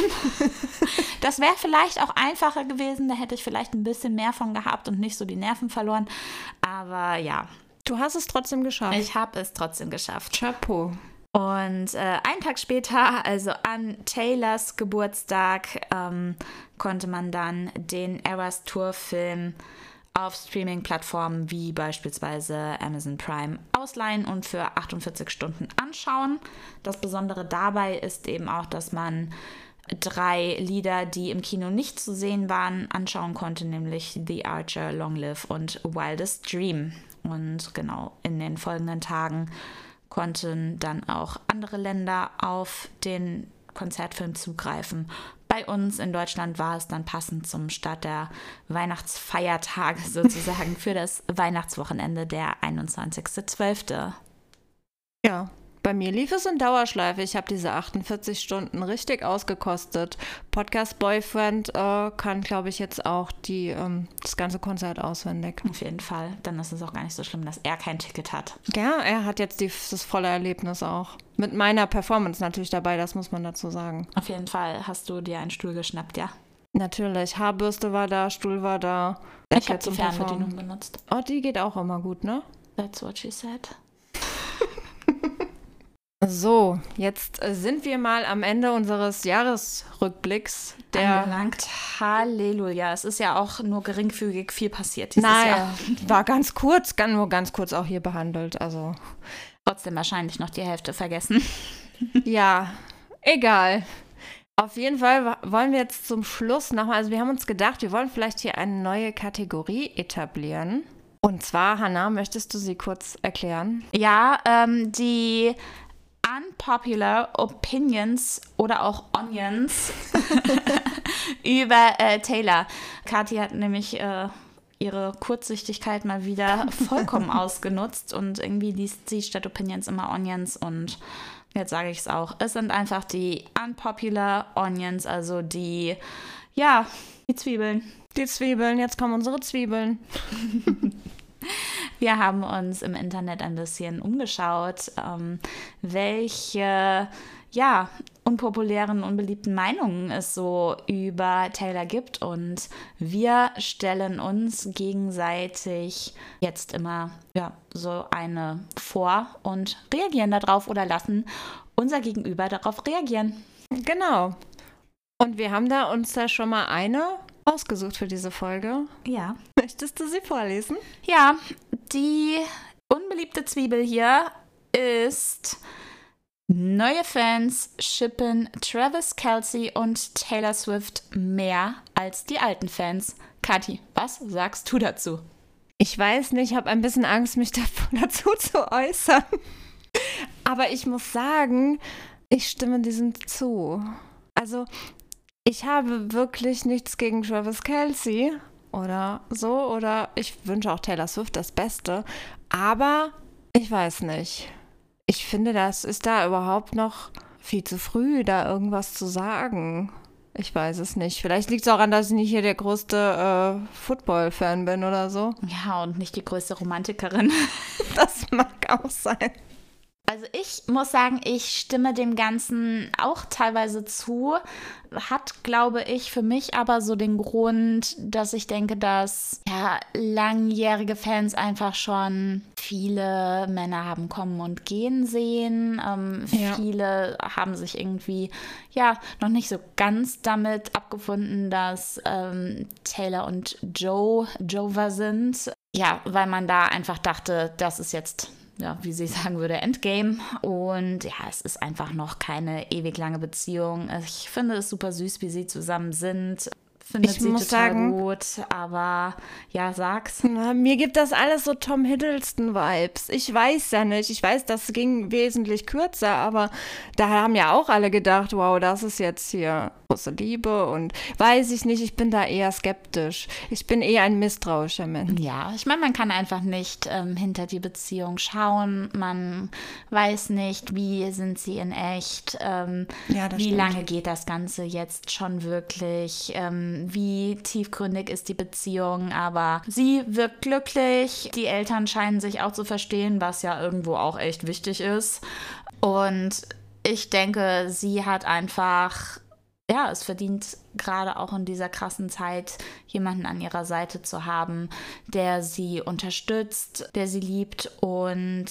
das wäre vielleicht auch einfacher gewesen, da hätte ich vielleicht ein bisschen mehr von gehabt und nicht so die Nerven verloren. Aber ja, Du hast es trotzdem geschafft. Ich habe es trotzdem geschafft. Chapeau. Und äh, einen Tag später, also an Taylors Geburtstag, ähm, konnte man dann den Eras Tour Film auf Streaming-Plattformen wie beispielsweise Amazon Prime ausleihen und für 48 Stunden anschauen. Das Besondere dabei ist eben auch, dass man drei Lieder, die im Kino nicht zu sehen waren, anschauen konnte, nämlich The Archer, Long Live und Wildest Dream. Und genau in den folgenden Tagen konnten dann auch andere Länder auf den Konzertfilm zugreifen. Bei uns in Deutschland war es dann passend zum Start der Weihnachtsfeiertage sozusagen für das Weihnachtswochenende der 21.12. Ja, bei mir lief es in Dauerschleife. Ich habe diese 48 Stunden richtig ausgekostet. Podcast Boyfriend äh, kann, glaube ich, jetzt auch die, ähm, das ganze Konzert auswendig. Auf jeden Fall. Dann ist es auch gar nicht so schlimm, dass er kein Ticket hat. Ja, er hat jetzt die, das volle Erlebnis auch. Mit meiner Performance natürlich dabei, das muss man dazu sagen. Auf jeden Fall hast du dir einen Stuhl geschnappt, ja? Natürlich. Haarbürste war da, Stuhl war da. Ich, ich habe die Fernbedienung benutzt. Oh, die geht auch immer gut, ne? That's what she said. So, jetzt äh, sind wir mal am Ende unseres Jahresrückblicks. Der Angelangt. Halleluja. Es ist ja auch nur geringfügig viel passiert dieses Nein, Jahr. war ganz kurz, nur ganz kurz auch hier behandelt. Also trotzdem wahrscheinlich noch die Hälfte vergessen. ja, egal. Auf jeden Fall wollen wir jetzt zum Schluss nochmal, also wir haben uns gedacht, wir wollen vielleicht hier eine neue Kategorie etablieren. Und zwar, Hannah, möchtest du sie kurz erklären? Ja, ähm, die unpopular opinions oder auch onions über äh, Taylor. Kathi hat nämlich äh, ihre Kurzsichtigkeit mal wieder vollkommen ausgenutzt und irgendwie liest sie statt Opinions immer Onions und jetzt sage ich es auch. Es sind einfach die unpopular Onions, also die, ja, die Zwiebeln. Die Zwiebeln, jetzt kommen unsere Zwiebeln. Wir haben uns im Internet ein bisschen umgeschaut, ähm, welche ja, unpopulären, unbeliebten Meinungen es so über Taylor gibt. Und wir stellen uns gegenseitig jetzt immer ja, so eine vor und reagieren darauf oder lassen unser Gegenüber darauf reagieren. Genau. Und wir haben da uns da schon mal eine ausgesucht für diese Folge. Ja. Möchtest du sie vorlesen? Ja, die unbeliebte Zwiebel hier ist Neue Fans schippen Travis Kelsey und Taylor Swift mehr als die alten Fans. Kathi, was sagst du dazu? Ich weiß nicht, ich habe ein bisschen Angst, mich dazu zu äußern. Aber ich muss sagen, ich stimme diesem zu. Also, ich habe wirklich nichts gegen Travis Kelsey oder so. Oder ich wünsche auch Taylor Swift das Beste. Aber ich weiß nicht. Ich finde, das ist da überhaupt noch viel zu früh, da irgendwas zu sagen. Ich weiß es nicht. Vielleicht liegt es auch an, dass ich nicht hier der größte äh, Football-Fan bin oder so. Ja, und nicht die größte Romantikerin. das mag auch sein. Also ich muss sagen, ich stimme dem Ganzen auch teilweise zu. Hat, glaube ich, für mich aber so den Grund, dass ich denke, dass ja, langjährige Fans einfach schon viele Männer haben kommen und gehen sehen. Ähm, ja. Viele haben sich irgendwie ja noch nicht so ganz damit abgefunden, dass ähm, Taylor und Joe Jover sind. Ja, weil man da einfach dachte, das ist jetzt ja, wie sie sagen würde, Endgame. Und ja, es ist einfach noch keine ewig lange Beziehung. Ich finde es super süß, wie sie zusammen sind findet ich sie muss total sagen, gut, aber ja, sag's. Na, mir gibt das alles so Tom Hiddleston-Vibes. Ich weiß ja nicht. Ich weiß, das ging wesentlich kürzer, aber da haben ja auch alle gedacht, wow, das ist jetzt hier große Liebe und weiß ich nicht, ich bin da eher skeptisch. Ich bin eher ein misstrauischer Mensch. Ja, ich meine, man kann einfach nicht ähm, hinter die Beziehung schauen. Man weiß nicht, wie sind sie in echt, ähm, ja, wie stimmt. lange geht das Ganze jetzt schon wirklich. Ähm, wie tiefgründig ist die Beziehung, aber sie wirkt glücklich. Die Eltern scheinen sich auch zu verstehen, was ja irgendwo auch echt wichtig ist. Und ich denke, sie hat einfach, ja, es verdient gerade auch in dieser krassen Zeit jemanden an ihrer Seite zu haben, der sie unterstützt, der sie liebt und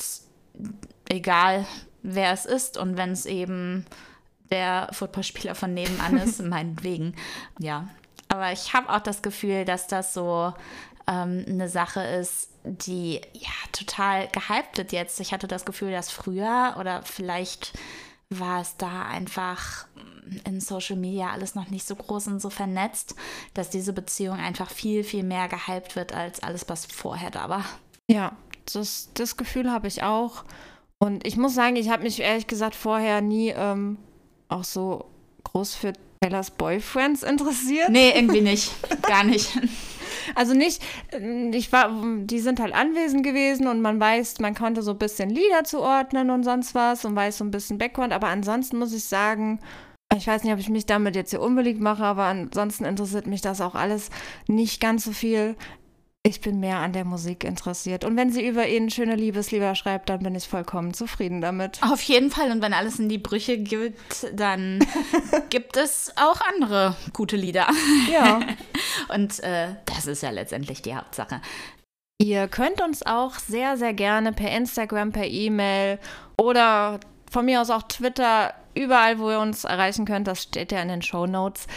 egal wer es ist und wenn es eben der Footballspieler von nebenan ist, meinetwegen. Ja, aber ich habe auch das Gefühl, dass das so ähm, eine Sache ist, die ja total gehypt wird jetzt. Ich hatte das Gefühl, dass früher oder vielleicht war es da einfach in Social Media alles noch nicht so groß und so vernetzt, dass diese Beziehung einfach viel, viel mehr gehypt wird als alles, was vorher da war. Ja, das, das Gefühl habe ich auch. Und ich muss sagen, ich habe mich ehrlich gesagt vorher nie ähm, auch so groß für Taylors Boyfriends interessiert? Nee, irgendwie nicht. Gar nicht. Also nicht, ich war, die sind halt anwesend gewesen und man weiß, man konnte so ein bisschen Lieder zuordnen und sonst was und weiß so ein bisschen Background, aber ansonsten muss ich sagen, ich weiß nicht, ob ich mich damit jetzt hier unbeliebt mache, aber ansonsten interessiert mich das auch alles nicht ganz so viel. Ich bin mehr an der Musik interessiert. Und wenn sie über ihn schöne Liebeslieder schreibt, dann bin ich vollkommen zufrieden damit. Auf jeden Fall. Und wenn alles in die Brüche gibt, dann gibt es auch andere gute Lieder. Ja. Und äh, das ist ja letztendlich die Hauptsache. Ihr könnt uns auch sehr, sehr gerne per Instagram, per E-Mail oder von mir aus auch Twitter, überall, wo ihr uns erreichen könnt, das steht ja in den Show Notes,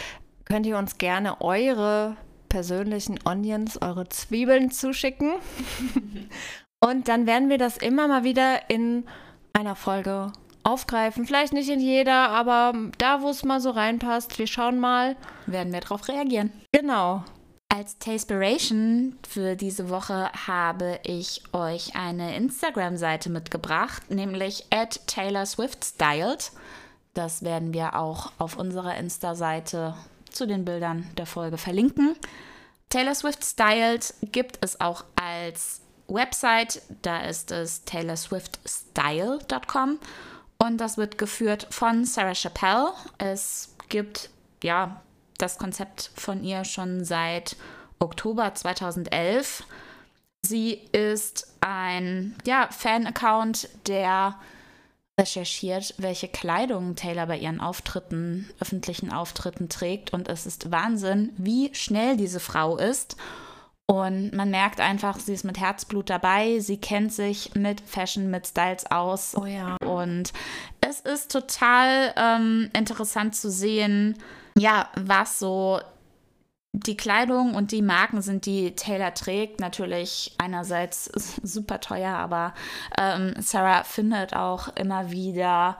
könnt ihr uns gerne eure persönlichen Onions, eure Zwiebeln zuschicken. Und dann werden wir das immer mal wieder in einer Folge aufgreifen. Vielleicht nicht in jeder, aber da, wo es mal so reinpasst. Wir schauen mal. Werden wir darauf reagieren. Genau. Als Taspiration für diese Woche habe ich euch eine Instagram-Seite mitgebracht, nämlich at Taylor Swift Styled. Das werden wir auch auf unserer Insta-Seite zu den Bildern der Folge verlinken. Taylor Swift Styled gibt es auch als Website, da ist es taylorswiftstyle.com und das wird geführt von Sarah Chappelle. Es gibt ja das Konzept von ihr schon seit Oktober 2011. Sie ist ein ja, Fan-Account, der recherchiert, welche Kleidung Taylor bei ihren Auftritten, öffentlichen Auftritten trägt. Und es ist Wahnsinn, wie schnell diese Frau ist. Und man merkt einfach, sie ist mit Herzblut dabei. Sie kennt sich mit Fashion, mit Styles aus. Oh ja. Und es ist total ähm, interessant zu sehen, ja, was so die Kleidung und die Marken sind, die Taylor trägt, natürlich einerseits super teuer, aber ähm, Sarah findet auch immer wieder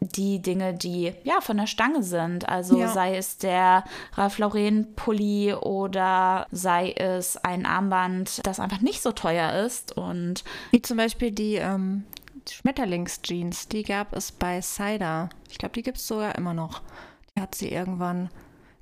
die Dinge, die ja von der Stange sind. Also Ja. sei es der Ralph Lauren Pulli oder sei es ein Armband, das einfach nicht so teuer ist und Wie zum Beispiel die ähm, Schmetterlingsjeans, die gab es bei Cider. Ich glaube, die gibt es sogar immer noch. Die hat sie irgendwann,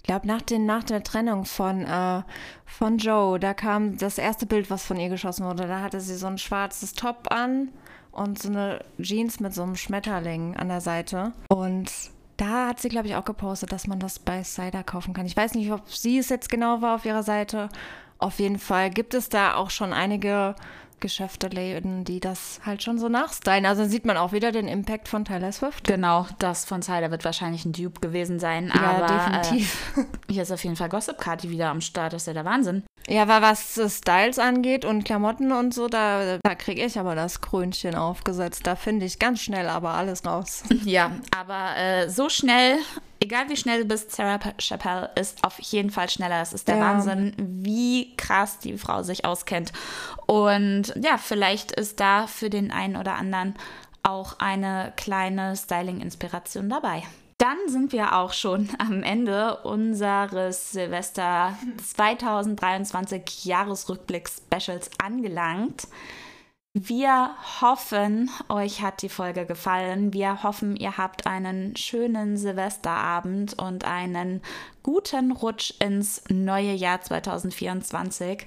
glaube, nach, nach der Trennung von, äh, von Joe, da kam das erste Bild, was von ihr geschossen wurde. Da hatte sie so ein schwarzes Top an und so eine Jeans mit so einem Schmetterling an der Seite. Und da hat sie, glaube ich, auch gepostet, dass man das bei Cider kaufen kann. Ich weiß nicht, ob sie es jetzt genau war auf ihrer Seite. Auf jeden Fall gibt es da auch schon einige Geschäfte, Läden, die das halt schon so nachstylen. Also sieht man auch wieder den Impact von Taylor Swift. genau, das von Cider wird wahrscheinlich ein Dupe gewesen sein. Ja, aber definitiv. Äh, hier ist auf jeden Fall Gossip Party wieder am Start, das ist ja der Wahnsinn. Ja, aber was äh, Styles angeht und Klamotten und so, da, da kriege ich aber das Krönchen aufgesetzt. Da finde ich ganz schnell aber alles raus. Ja, aber äh, so schnell, egal wie schnell du bist, Sarah Chappelle ist auf jeden Fall schneller. Es ist der Ja. Wahnsinn, wie krass die Frau sich auskennt. Und ja, vielleicht ist da für den einen oder anderen auch eine kleine Styling-Inspiration dabei. Dann sind wir auch schon am Ende unseres Silvester 2023 Jahresrückblick-Specials angelangt. Wir hoffen, euch hat die Folge gefallen. Wir hoffen, ihr habt einen schönen Silvesterabend und einen guten Rutsch ins neue Jahr 2024.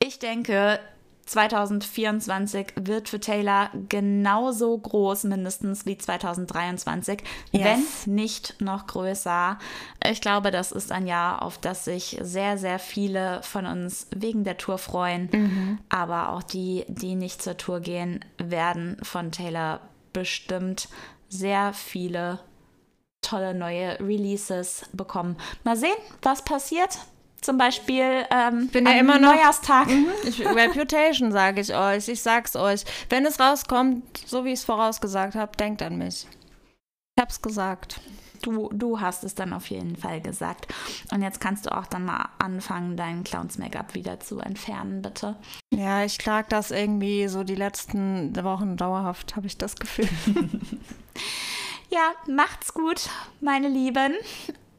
Ich denke, 2024 wird für Taylor genauso groß mindestens wie 2023, Yes. wenn nicht noch größer. Ich glaube, das ist ein Jahr, auf das sich sehr, sehr viele von uns wegen der Tour freuen. Aber auch die, die nicht zur Tour gehen, werden von Taylor bestimmt sehr viele tolle neue Releases bekommen. Mal sehen, was passiert. Zum Beispiel ähm, bin ja immer noch- Neujahrstag. Ich, Reputation, sage ich euch. Ich sag's euch. Wenn es rauskommt, so wie ich es vorausgesagt habe, denkt an mich. Ich hab's gesagt. Du, du hast es dann auf jeden Fall gesagt. Und jetzt kannst du auch dann mal anfangen, dein Clowns-Make-up wieder zu entfernen, bitte. Ja, ich trage das irgendwie so die letzten Wochen dauerhaft, habe ich das Gefühl. Ja, macht's gut, meine Lieben.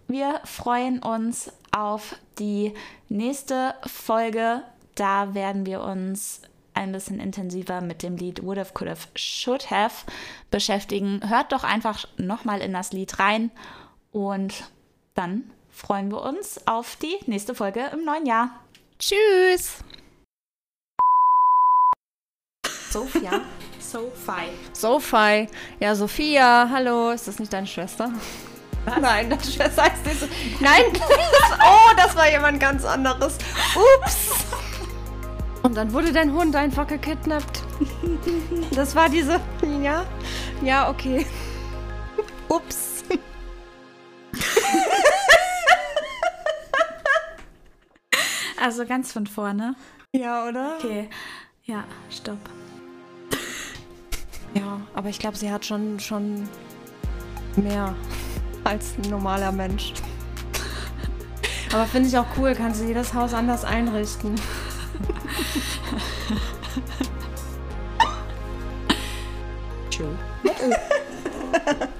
Wir freuen uns auf die nächste Folge. Da werden wir uns ein bisschen intensiver mit dem Lied Would Have, Could Have, Should Have beschäftigen. Hört doch einfach nochmal in das Lied rein und dann freuen wir uns auf die nächste Folge im neuen Jahr. Tschüss. Sophia. Sophie. Sophie. Ja, Sophia, hallo. Ist das nicht deine Schwester? Nein, deine Schwester heißt nicht so. Nein! oh, das war jemand ganz anderes. Ups! Und dann wurde dein Hund einfach gekidnappt. Das war diese. Ja? Ja, okay. Ups. Also ganz von vorne. Ja, oder? Okay. Ja, stopp. Ja, aber ich glaube, sie hat schon, schon mehr als ein normaler Mensch. Aber finde ich auch cool, kann sie jedes Haus anders einrichten. True.